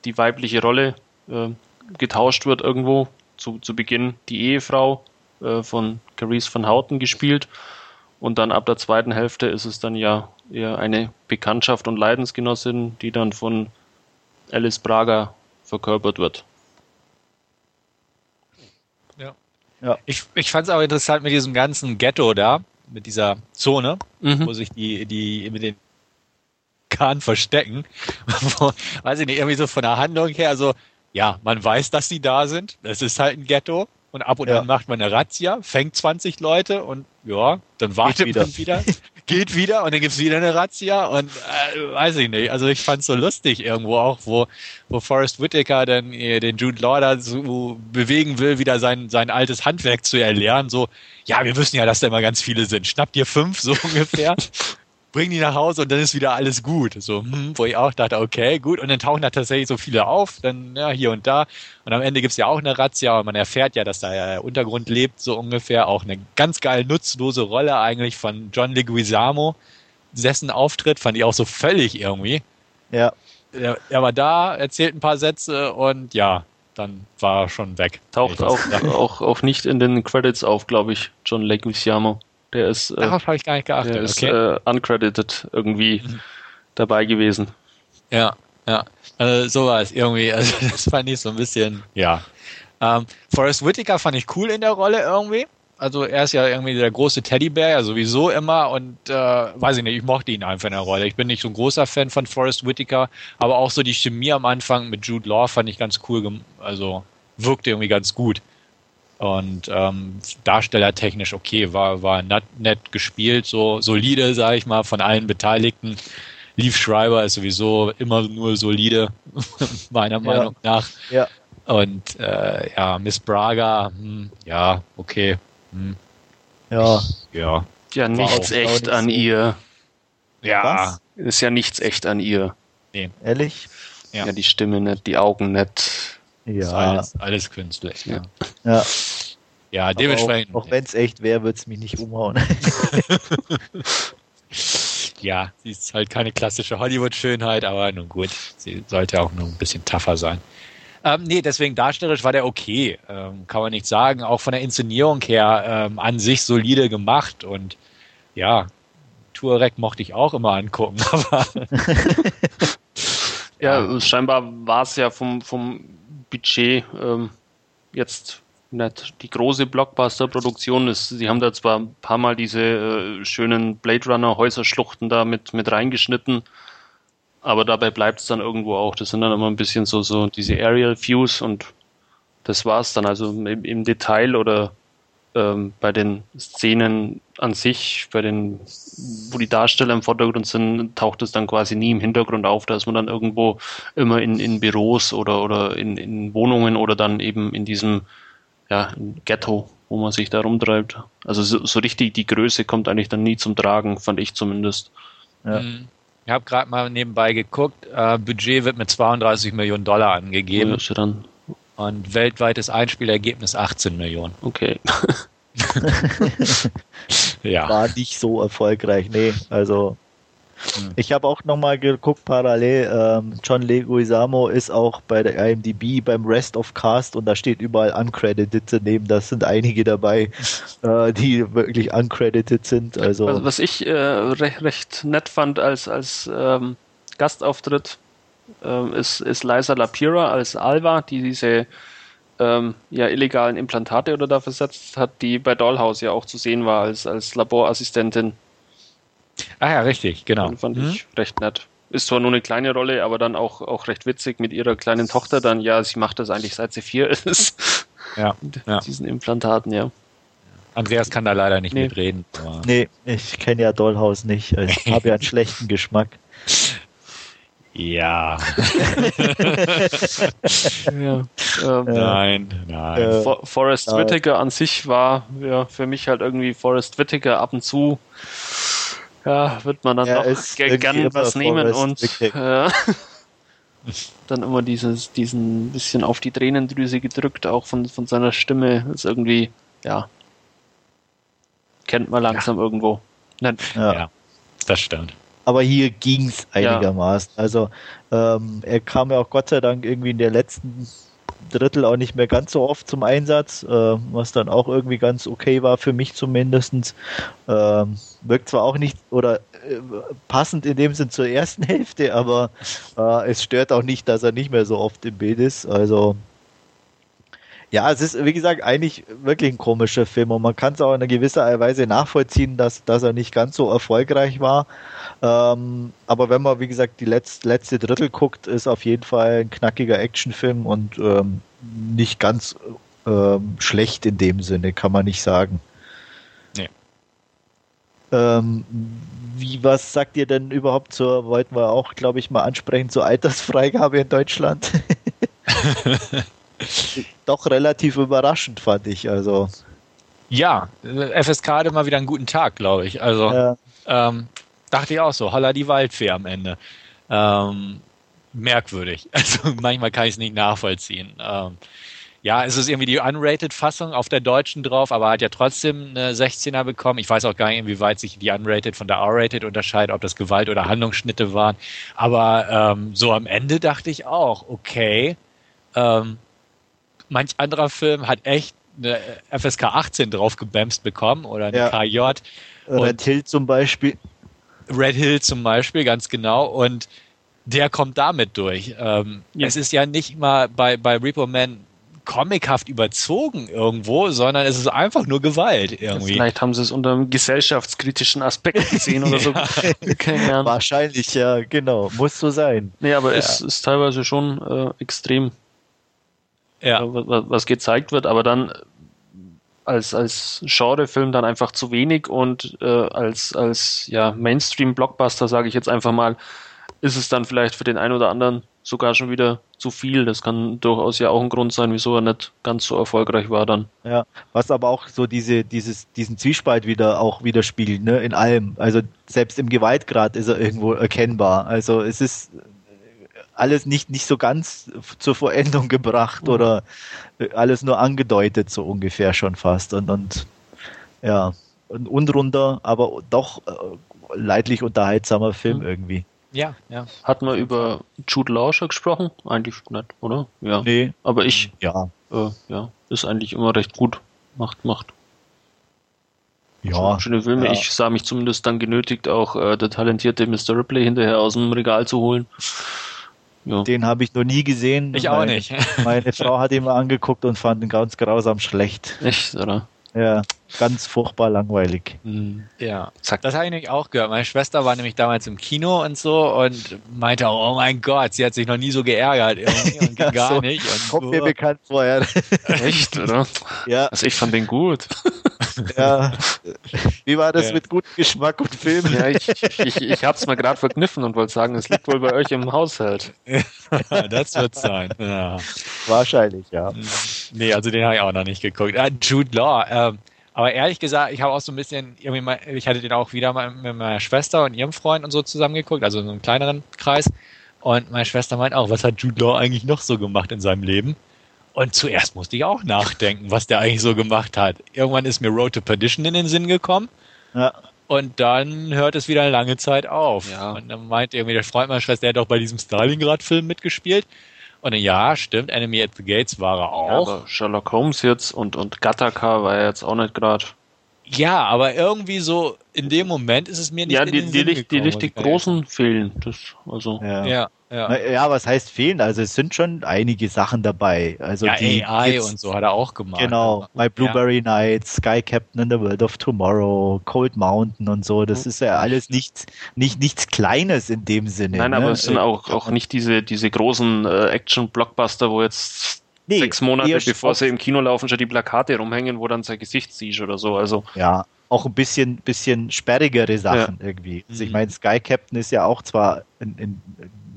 die weibliche Rolle äh, getauscht wird irgendwo. Zu, zu Beginn die Ehefrau äh, von Carice van Houten gespielt. Und dann ab der zweiten Hälfte ist es dann ja eher eine Bekanntschaft und Leidensgenossin, die dann von Alice Braga verkörpert wird. Ja. ja. Ich, ich fand es auch interessant mit diesem ganzen Ghetto da mit dieser Zone, mhm. wo sich die, die mit den Kahn verstecken. weiß ich nicht, irgendwie so von der Handlung her, also ja, man weiß, dass sie da sind. Es ist halt ein Ghetto. Und ab und ja. an macht man eine Razzia, fängt 20 Leute und ja, dann wartet wieder. man wieder, geht wieder und dann gibt's wieder eine Razzia und äh, weiß ich nicht. Also ich fand's so lustig irgendwo auch, wo, wo Forrest Whitaker dann äh, den Jude Law so bewegen will, wieder sein, sein altes Handwerk zu erlernen. So, ja, wir wissen ja, dass da immer ganz viele sind. Schnapp dir fünf, so ungefähr bring die nach Hause und dann ist wieder alles gut. So, hm, wo ich auch dachte, okay, gut. Und dann tauchen da tatsächlich so viele auf, dann ja, hier und da. Und am Ende gibt's ja auch eine Razzia und man erfährt ja, dass da der Untergrund lebt, so ungefähr. Auch eine ganz geil nutzlose Rolle eigentlich von John Leguizamo. Dessen Auftritt fand ich auch so völlig irgendwie. Ja. Er, er war da, erzählt ein paar Sätze und ja, dann war er schon weg. Taucht auch, auch, auch nicht in den Credits auf, glaube ich, John Leguizamo. Der ist, äh, Darauf habe ich gar nicht geachtet. Der ist äh, uncredited irgendwie mhm. dabei gewesen. Ja, ja. Also, so war es irgendwie. Also, das fand ich so ein bisschen, ja. Ähm, Forrest Whitaker fand ich cool in der Rolle irgendwie. Also er ist ja irgendwie der große Teddybär, ja sowieso immer und äh, weiß ich nicht, ich mochte ihn einfach in der Rolle. Ich bin nicht so ein großer Fan von Forrest Whitaker, aber auch so die Chemie am Anfang mit Jude Law fand ich ganz cool, also wirkte irgendwie ganz gut. Und ähm, darstellertechnisch okay, war, war nett, nett gespielt, so solide, sage ich mal, von allen Beteiligten. Leaf Schreiber ist sowieso immer nur solide, meiner ja. Meinung nach. Ja. Und äh, ja, Miss Braga, hm, ja, okay. Hm. Ja. Ja. Ja, nichts echt an ihr. Ja. Was? Ist ja nichts echt an ihr. Nee. Ehrlich? Ja. ja, die Stimme nicht, die Augen nicht. Ja. Alles, alles künstlich. Ja. Ja, ja dementsprechend. auch, auch wenn es echt wäre, würde es mich nicht umhauen. ja, sie ist halt keine klassische Hollywood-Schönheit, aber nun gut, sie sollte auch nur ein bisschen tougher sein. Ähm, nee, deswegen darstellerisch war der okay. Ähm, kann man nicht sagen. Auch von der Inszenierung her ähm, an sich solide gemacht und ja, Tourek mochte ich auch immer angucken, aber. ja, scheinbar war es ja vom, vom Budget ähm, jetzt nicht die große Blockbuster-Produktion ist. Sie haben da zwar ein paar Mal diese äh, schönen Blade Runner-Häuserschluchten da mit, mit reingeschnitten, aber dabei bleibt es dann irgendwo auch. Das sind dann immer ein bisschen so, so diese Aerial Views und das war's dann. Also im, im Detail oder ähm, bei den Szenen an sich, bei den, wo die Darsteller im Vordergrund sind, taucht es dann quasi nie im Hintergrund auf. Da ist man dann irgendwo immer in, in Büros oder, oder in, in Wohnungen oder dann eben in diesem ja, Ghetto, wo man sich da rumtreibt. Also so, so richtig die Größe kommt eigentlich dann nie zum Tragen, fand ich zumindest. Ja. Mhm. Ich habe gerade mal nebenbei geguckt. Äh, Budget wird mit 32 Millionen Dollar angegeben. Ja, dann. Und weltweites Einspielergebnis 18 Millionen. Okay. ja. War nicht so erfolgreich, nee. Also hm. Ich habe auch nochmal geguckt, parallel, ähm, John Leguizamo ist auch bei der IMDb beim Rest of Cast und da steht überall uncredited daneben. Da sind einige dabei, äh, die wirklich uncredited sind. Also was, was ich äh, recht, recht, nett fand als, als ähm, Gastauftritt, ähm, ist, ist Liza Lapira als Alva, die diese ähm, ja, illegalen Implantate oder da versetzt hat, die bei Dollhouse ja auch zu sehen war als, als Laborassistentin. Ah ja, richtig, genau. Den fand mhm. ich recht nett. Ist zwar nur eine kleine Rolle, aber dann auch, auch recht witzig mit ihrer kleinen Tochter dann, ja, sie macht das eigentlich seit sie vier ist. Ja. ja. Diesen Implantaten, ja. Andreas kann da leider nicht nee. mitreden. Nee, ich kenne ja Dollhaus nicht. Ich habe ja einen schlechten Geschmack. Ja. ja. Ähm, nein, nein. Äh, Forrest Whitaker an sich war ja, für mich halt irgendwie Forrest Whitaker ab und zu ja, wird man dann ja, doch gern was nehmen und äh, dann immer dieses, diesen bisschen auf die Tränendrüse gedrückt, auch von, von seiner Stimme, ist irgendwie, ja, kennt man langsam ja. irgendwo. Ja. ja. das stimmt. Aber hier ging es einigermaßen. Also ähm, er kam ja auch Gott sei Dank irgendwie in der letzten Drittel auch nicht mehr ganz so oft zum Einsatz, äh, was dann auch irgendwie ganz okay war für mich zumindest. Ähm, wirkt zwar auch nicht oder äh, passend in dem Sinn zur ersten Hälfte, aber äh, es stört auch nicht, dass er nicht mehr so oft im Bild ist. Also ja, es ist, wie gesagt, eigentlich wirklich ein komischer Film und man kann es auch in einer gewisser Weise nachvollziehen, dass, dass er nicht ganz so erfolgreich war. Ähm, aber wenn man, wie gesagt, die letzte, letzte Drittel guckt, ist auf jeden Fall ein knackiger Actionfilm und ähm, nicht ganz ähm, schlecht in dem Sinne, kann man nicht sagen. Nee. Ähm, wie, was sagt ihr denn überhaupt zur, wollten wir auch, glaube ich, mal ansprechen, zur Altersfreigabe in Deutschland? Doch relativ überraschend, fand ich. Also. Ja, FSK hatte mal wieder einen guten Tag, glaube ich. Also ja. ähm, dachte ich auch so, holla die Waldfee am Ende. Ähm, merkwürdig. Also manchmal kann ich es nicht nachvollziehen. Ähm, ja, es ist irgendwie die Unrated-Fassung auf der deutschen drauf, aber hat ja trotzdem eine 16er bekommen. Ich weiß auch gar nicht, inwieweit sich die Unrated von der R-Rated unterscheidet, ob das Gewalt- oder Handlungsschnitte waren. Aber ähm, so am Ende dachte ich auch, okay, ähm, manch anderer Film hat echt eine FSK 18 draufgebämst bekommen oder eine Ja. KJ. Red Hill zum Beispiel. Red Hill zum Beispiel, ganz genau. Und der kommt damit durch. Ähm, Ja. Es ist ja nicht mal bei, bei Repo Man comichaft überzogen irgendwo, sondern es ist einfach nur Gewalt irgendwie. Vielleicht haben sie es unter einem gesellschaftskritischen Aspekt gesehen oder so. Keine Ahnung. Wahrscheinlich, ja, genau. Muss so sein. Nee, aber es ist teilweise schon äh, extrem, ja. äh, was, was gezeigt wird, aber dann als, als Genrefilm dann einfach zu wenig und äh, als, als ja, Mainstream-Blockbuster, sage ich jetzt einfach mal, ist es dann vielleicht für den einen oder anderen sogar schon wieder zu viel. Das kann durchaus ja auch ein Grund sein, wieso er nicht ganz so erfolgreich war dann. Ja, was aber auch so diese, dieses, diesen Zwiespalt wieder auch widerspiegelt, ne, in allem. Also selbst im Gewaltgrad ist er irgendwo erkennbar. Also es ist alles nicht, nicht so ganz zur Vollendung gebracht oder alles nur angedeutet, so ungefähr schon fast. Und, und ja, ein unrunder, aber doch äh, leidlich unterhaltsamer Film Mhm. irgendwie. ja, ja. Hat man über Jude Law schon gesprochen? Eigentlich nicht, oder? Ja. Nee, Aber ich, ja, äh, ja, ist eigentlich immer recht gut. Macht, macht. ja. Schöne Filme. ja. Ich sah mich zumindest dann genötigt, auch äh, der talentierte Mr. Ripley hinterher aus dem Regal zu holen. Ja. Den habe ich noch nie gesehen. Ich auch Meine- nicht. Meine Frau hat ihn mal angeguckt und fand ihn ganz grausam schlecht. Echt, oder? Ja, ganz furchtbar langweilig. Hm. Ja, Zack. das habe ich nämlich auch gehört. Meine Schwester war nämlich damals im Kino und so und meinte, oh mein Gott, sie hat sich noch nie so geärgert irgendwie und Ja, gar so. nicht. Und Kommt mir so. bekannt vorher. Echt, oder? ja, Also ich fand den gut. Ja. Wie war das Ja. mit gutem Geschmack und Film? Ja, ich, ich, ich es mir gerade verkniffen und wollte sagen, es liegt wohl bei euch im Haushalt. das wird sein. Ja. Wahrscheinlich, ja. Nee, also den habe ich auch noch nicht geguckt. Ah, Jude Law. Ähm, aber ehrlich gesagt, ich habe auch so ein bisschen, irgendwie mal, ich hatte den auch wieder mal mit meiner Schwester und ihrem Freund und so zusammengeguckt, also in so einem kleineren Kreis. Und meine Schwester meint auch, was hat Jude Law eigentlich noch so gemacht in seinem Leben? Und zuerst musste ich auch nachdenken, was der eigentlich so gemacht hat. Irgendwann ist mir Road to Perdition in den Sinn gekommen. ja. Und dann hört es wieder lange Zeit auf. Ja. Und dann meint irgendwie der Freund meiner Schwester, der hat doch bei diesem Stalingrad-Film mitgespielt. Und dann, ja, stimmt, Enemy at the Gates war er Ja, auch. aber Sherlock Holmes jetzt und, und Gattaca war ja jetzt auch nicht gerade. Ja, aber irgendwie so in dem Moment ist es mir nicht Ja, in die, den die, Sinn die gekommen, richtig muss ich großen fehlen. Das, also, Ja. sagen. Ja, Na, ja. ja, was heißt fehlen? Also es sind schon einige Sachen dabei. Also Ja, die AI jetzt- und so hat er auch gemacht. Genau, My Blueberry Nights, Sky Captain in the World of Tomorrow, Cold Mountain und so. Das ist ja alles nicht, nicht nichts Kleines in dem Sinne. Nein, ne? aber es sind auch, auch nicht diese, diese großen äh, Action-Blockbuster, wo jetzt Nee, sechs Monate bevor sie im Kino laufen, schon die Plakate rumhängen, wo dann sein Gesicht siehst oder so. Also, Ja, auch ein bisschen, bisschen sperrigere Sachen irgendwie. Also ich Mhm. meine, Sky Captain ist ja auch zwar in, in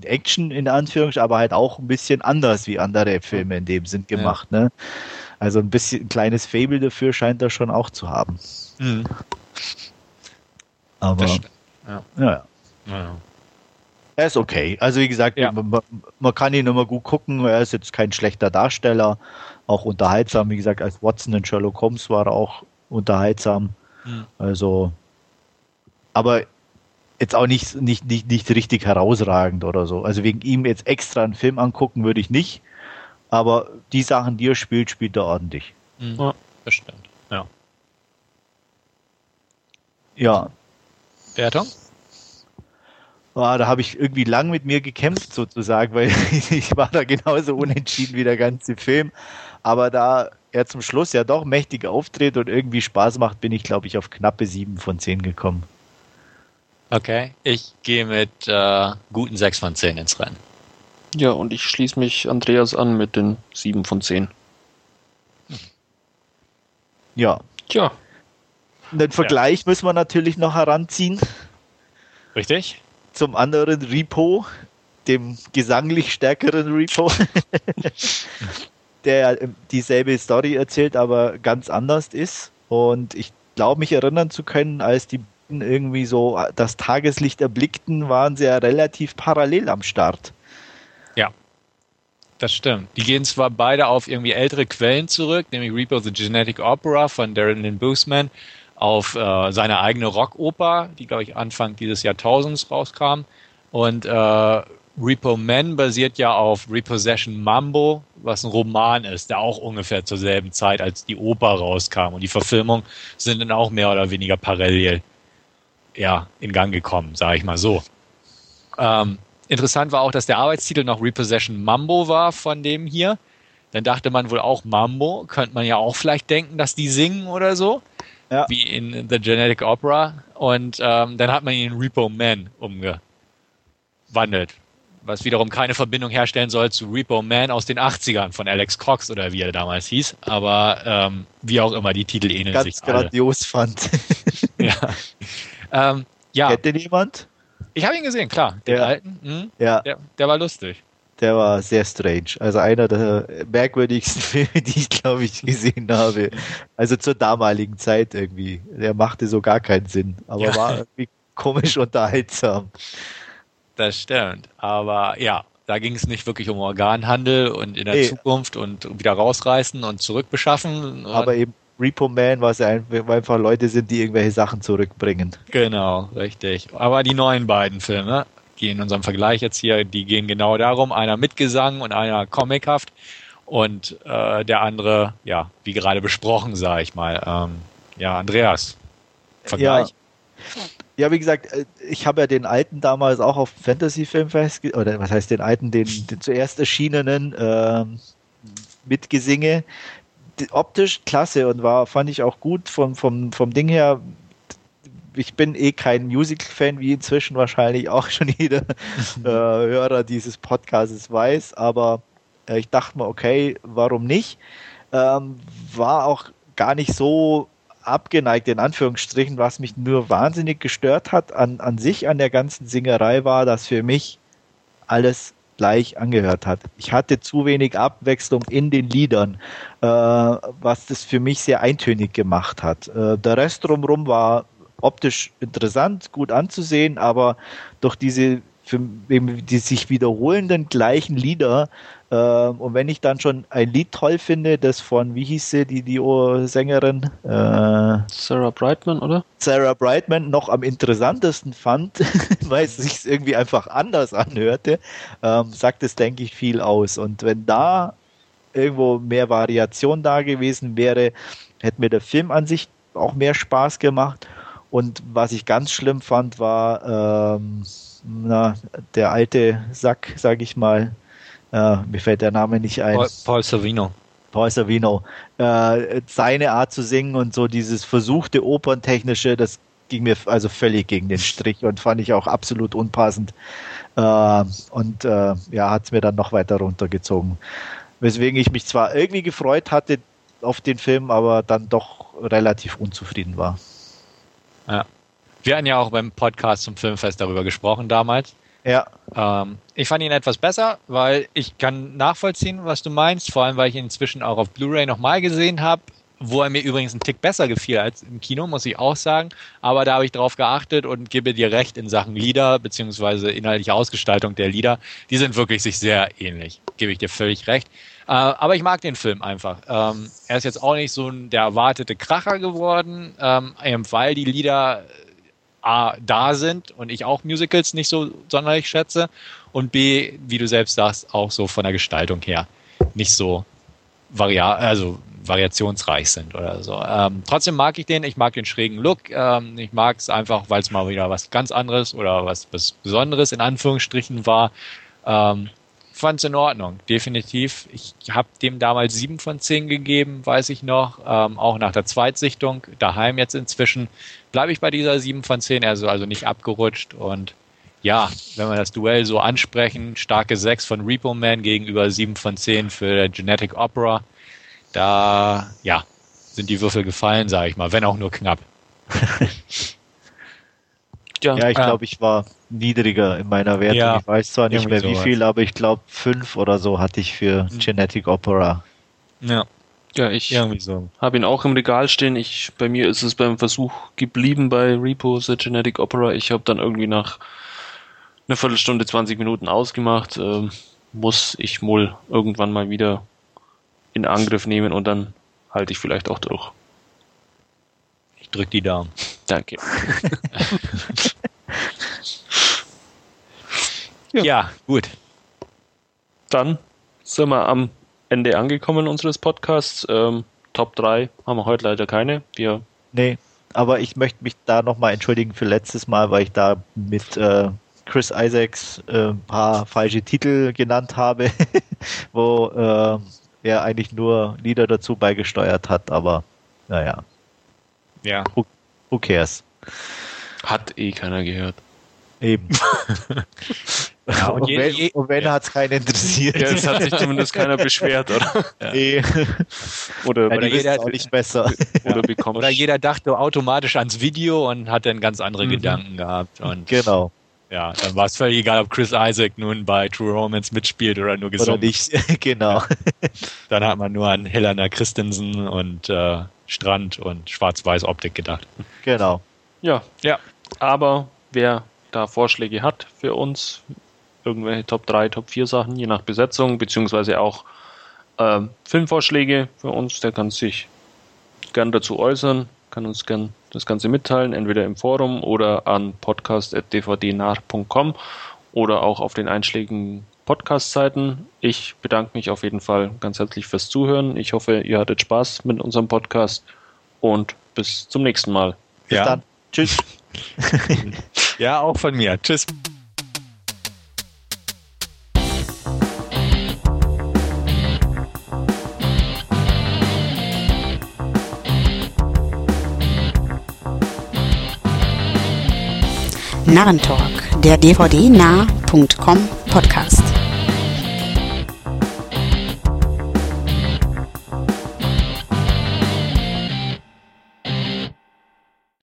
Action in Anführungszeichen, aber halt auch ein bisschen anders wie andere Filme in dem Sinn gemacht. Ne? Also ein bisschen ein kleines Fable dafür scheint er schon auch zu haben. Mhm. Aber. Ja. ja, Ja. er ist okay. Also wie gesagt, Ja. man, man- man kann ihn immer gut gucken. Er ist jetzt kein schlechter Darsteller, auch unterhaltsam. Wie gesagt, als Watson in Sherlock Holmes war er auch unterhaltsam. Mhm. Also, aber jetzt auch nicht, nicht, nicht, nicht richtig herausragend oder so. Also wegen ihm jetzt extra einen Film angucken würde ich nicht. Aber die Sachen, die er spielt, spielt er ordentlich. Mhm. Ja. Das stimmt. Ja. Ja, Wertung? Ah, da habe ich irgendwie lang mit mir gekämpft sozusagen, weil ich war da genauso unentschieden wie der ganze Film. Aber da er zum Schluss ja doch mächtig auftritt und irgendwie Spaß macht, bin ich, glaube ich, auf knappe sieben von zehn gekommen. Okay. Ich gehe mit äh, guten 6 von 10 ins Rennen. ja, und ich schließe mich Andreas an mit den 7 von 10. Ja, Tja, den Vergleich müssen wir natürlich noch heranziehen Richtig? zum anderen Repo, dem gesanglich stärkeren Repo, der ja dieselbe Story erzählt, aber ganz anders ist. Und ich glaube, mich erinnern zu können, als die beiden irgendwie so das Tageslicht erblickten, waren sie ja relativ parallel am Start. Das stimmt. Die gehen zwar beide auf irgendwie ältere Quellen zurück, nämlich Reaper the Genetic Opera von Darren Lynn Boosman, auf äh, seine eigene Rockoper, die, glaube ich, Anfang dieses Jahrtausends rauskam. Und äh, Repo Man basiert ja auf Repossession Mambo, was ein Roman ist, der auch ungefähr zur selben Zeit als die Oper rauskam. Und die Verfilmungen sind dann auch mehr oder weniger parallel ja, in Gang gekommen, sage ich mal so. Ähm, interessant war auch, dass der Arbeitstitel noch Repossession Mambo war von dem hier. Dann dachte man wohl auch Mambo, könnte man ja auch vielleicht denken, dass die singen oder so. Ja. Wie in The Genetic Opera. Und ähm, dann hat man ihn in Repo Man umgewandelt. Was wiederum keine Verbindung herstellen soll zu Repo Man aus den 80ern von Alex Cox oder wie er damals hieß. Aber ähm, wie auch immer, die Titel ähneln Ganz sich. Ganz grandios fand. ja. Ähm, ja. Kennt den jemand? Ich habe ihn gesehen, klar. Den ja. alten. Hm, ja. Der, der war lustig der war sehr strange. Also einer der merkwürdigsten Filme, die ich, glaube ich, gesehen habe. Also zur damaligen Zeit irgendwie. Der machte so gar keinen Sinn, aber ja. war irgendwie komisch unterhaltsam. Das stimmt. Aber ja, da ging es nicht wirklich um Organhandel und in der nee. Zukunft und wieder rausreißen und zurückbeschaffen. Aber eben Repo Man, was einfach Leute sind, die irgendwelche Sachen zurückbringen. Genau, richtig. Aber die neuen beiden Filme, die in unserem Vergleich jetzt hier, die gehen genau darum, einer mit Gesang und einer comichaft und äh, der andere, ja, wie gerade besprochen, sage ich mal. Ähm, ja, Andreas, Vergleich. Ja. ja, wie gesagt, äh, ich habe ja den alten damals auch auf Fantasy-Filmfest, oder was heißt den alten, den, den zuerst erschienenen äh, Mitgesinge. Optisch klasse und war, fand ich auch gut vom, vom, vom Ding her ich bin eh kein Musical-Fan, wie inzwischen wahrscheinlich auch schon jeder äh, Hörer dieses Podcasts weiß, aber äh, ich dachte mir, okay, warum nicht? Ähm, war auch gar nicht so abgeneigt, in Anführungsstrichen, was mich nur wahnsinnig gestört hat an, an sich, an der ganzen Singerei, war, dass für mich alles gleich angehört hat. Ich hatte zu wenig Abwechslung in den Liedern, äh, was das für mich sehr eintönig gemacht hat. Äh, der Rest drumherum war optisch interessant, gut anzusehen, aber durch diese für, die sich wiederholenden gleichen Lieder äh, und wenn ich dann schon ein Lied toll finde, das von, wie hieß sie, die, die Sängerin? Äh, Sarah Brightman, oder? Sarah Brightman noch am interessantesten fand, weil es sich irgendwie einfach anders anhörte, ähm, sagt es, denke ich, viel aus. Und wenn da irgendwo mehr Variation da gewesen wäre, hätte mir der Film an sich auch mehr Spaß gemacht. Und was ich ganz schlimm fand, war ähm, na, der alte Sack, sag ich mal. Äh, mir fällt der Name nicht ein. Paul, Paul Savino. Paul Savino. Äh, seine Art zu singen und so dieses versuchte Operntechnische, das ging mir also völlig gegen den Strich und fand ich auch absolut unpassend. Äh, und äh, ja, hat es mir dann noch weiter runtergezogen. Weswegen ich mich zwar irgendwie gefreut hatte auf den Film, aber dann doch relativ unzufrieden war. Ja. Wir hatten ja auch beim Podcast zum Filmfest darüber gesprochen damals. Ja. Ähm, ich fand ihn etwas besser, weil ich kann nachvollziehen, was du meinst, vor allem weil ich ihn inzwischen auch auf Blu-ray nochmal gesehen habe, wo er mir übrigens einen Tick besser gefiel als im Kino, muss ich auch sagen. Aber da habe ich drauf geachtet und gebe dir recht in Sachen Lieder beziehungsweise inhaltliche Ausgestaltung der Lieder. Die sind wirklich sich sehr ähnlich. Gebe ich dir völlig recht. Äh, aber ich mag den Film einfach. Ähm, er ist jetzt auch nicht so ein, der erwartete Kracher geworden, ähm, weil die Lieder A, da sind und ich auch Musicals nicht so sonderlich schätze und B, wie du selbst sagst, auch so von der Gestaltung her nicht so varia also variationsreich sind oder so. Ähm, trotzdem mag ich den, ich mag den schrägen Look, ähm, ich mag es einfach, weil es mal wieder was ganz anderes oder was, was Besonderes in Anführungsstrichen war. Ähm, fand es in Ordnung, definitiv. Ich habe dem damals sieben von zehn gegeben, weiß ich noch. Ähm, auch nach der Zweitsichtung, daheim jetzt inzwischen, bleibe ich bei dieser sieben von zehn, also, also nicht abgerutscht. Und ja, wenn wir das Duell so ansprechen, starke sechs von Repo Man gegenüber sieben von zehn für Genetic Opera, da ja, sind die Würfel gefallen, sage ich mal, wenn auch nur knapp. Ja, ja ich äh, glaube, ich war niedriger in meiner Wertung. Ja, ich weiß zwar nicht mehr wie so viel, aber ich glaube fünf oder so hatte ich für mhm. Genetic Opera. Ja. Ja, ich so. habe ihn auch im Regal stehen. Ich, bei mir ist es beim Versuch geblieben bei Repo The Genetic Opera. Ich habe dann irgendwie nach einer Viertelstunde, 20 Minuten ausgemacht. Ähm, muss ich wohl irgendwann mal wieder in Angriff nehmen und dann halte ich vielleicht auch durch. Ich drück die Daumen. Danke. Ja. ja, gut. Dann sind wir am Ende angekommen unseres Podcasts. Ähm, Top 3 haben wir heute leider keine. Wir nee, aber ich möchte mich da nochmal entschuldigen für letztes Mal, weil ich da mit äh, Chris Isaacs äh, ein paar falsche Titel genannt habe, wo äh, er eigentlich nur Lieder dazu beigesteuert hat, aber naja. Ja. Who, cares? Hat eh keiner gehört. Eben. ja, und, und, je, wenn, je, und wenn ja. hat es keinen interessiert. Ja, es hat sich zumindest keiner beschwert, oder? Ja. Nee. Oder, ja, oder jeder, auch nicht besser. Oder, oder, jeder dachte automatisch ans Video und hat dann ganz andere mhm. Gedanken gehabt. Und genau. Ja, dann war es völlig egal, ob Chris Isaac nun bei True Romance mitspielt oder nur gesungen. Oder nicht, genau. Dann hat man nur an Helena Christensen und äh, Strand und Schwarz-Weiß-Optik gedacht. Genau. Ja, ja. Aber wer da Vorschläge hat für uns, irgendwelche Top 3, Top 4 Sachen, je nach Besetzung, beziehungsweise auch äh, Filmvorschläge für uns, der kann sich gern dazu äußern kann uns gern das Ganze mitteilen, entweder im Forum oder an podcast.dvdnah.com oder auch auf den einschlägigen Podcast-Seiten. Ich bedanke mich auf jeden Fall ganz herzlich fürs Zuhören. Ich hoffe, ihr hattet Spaß mit unserem Podcast und bis zum nächsten Mal. Bis ja. dann. Tschüss. ja, auch von mir. Tschüss. Narrentalk, der dvdnah.com Podcast.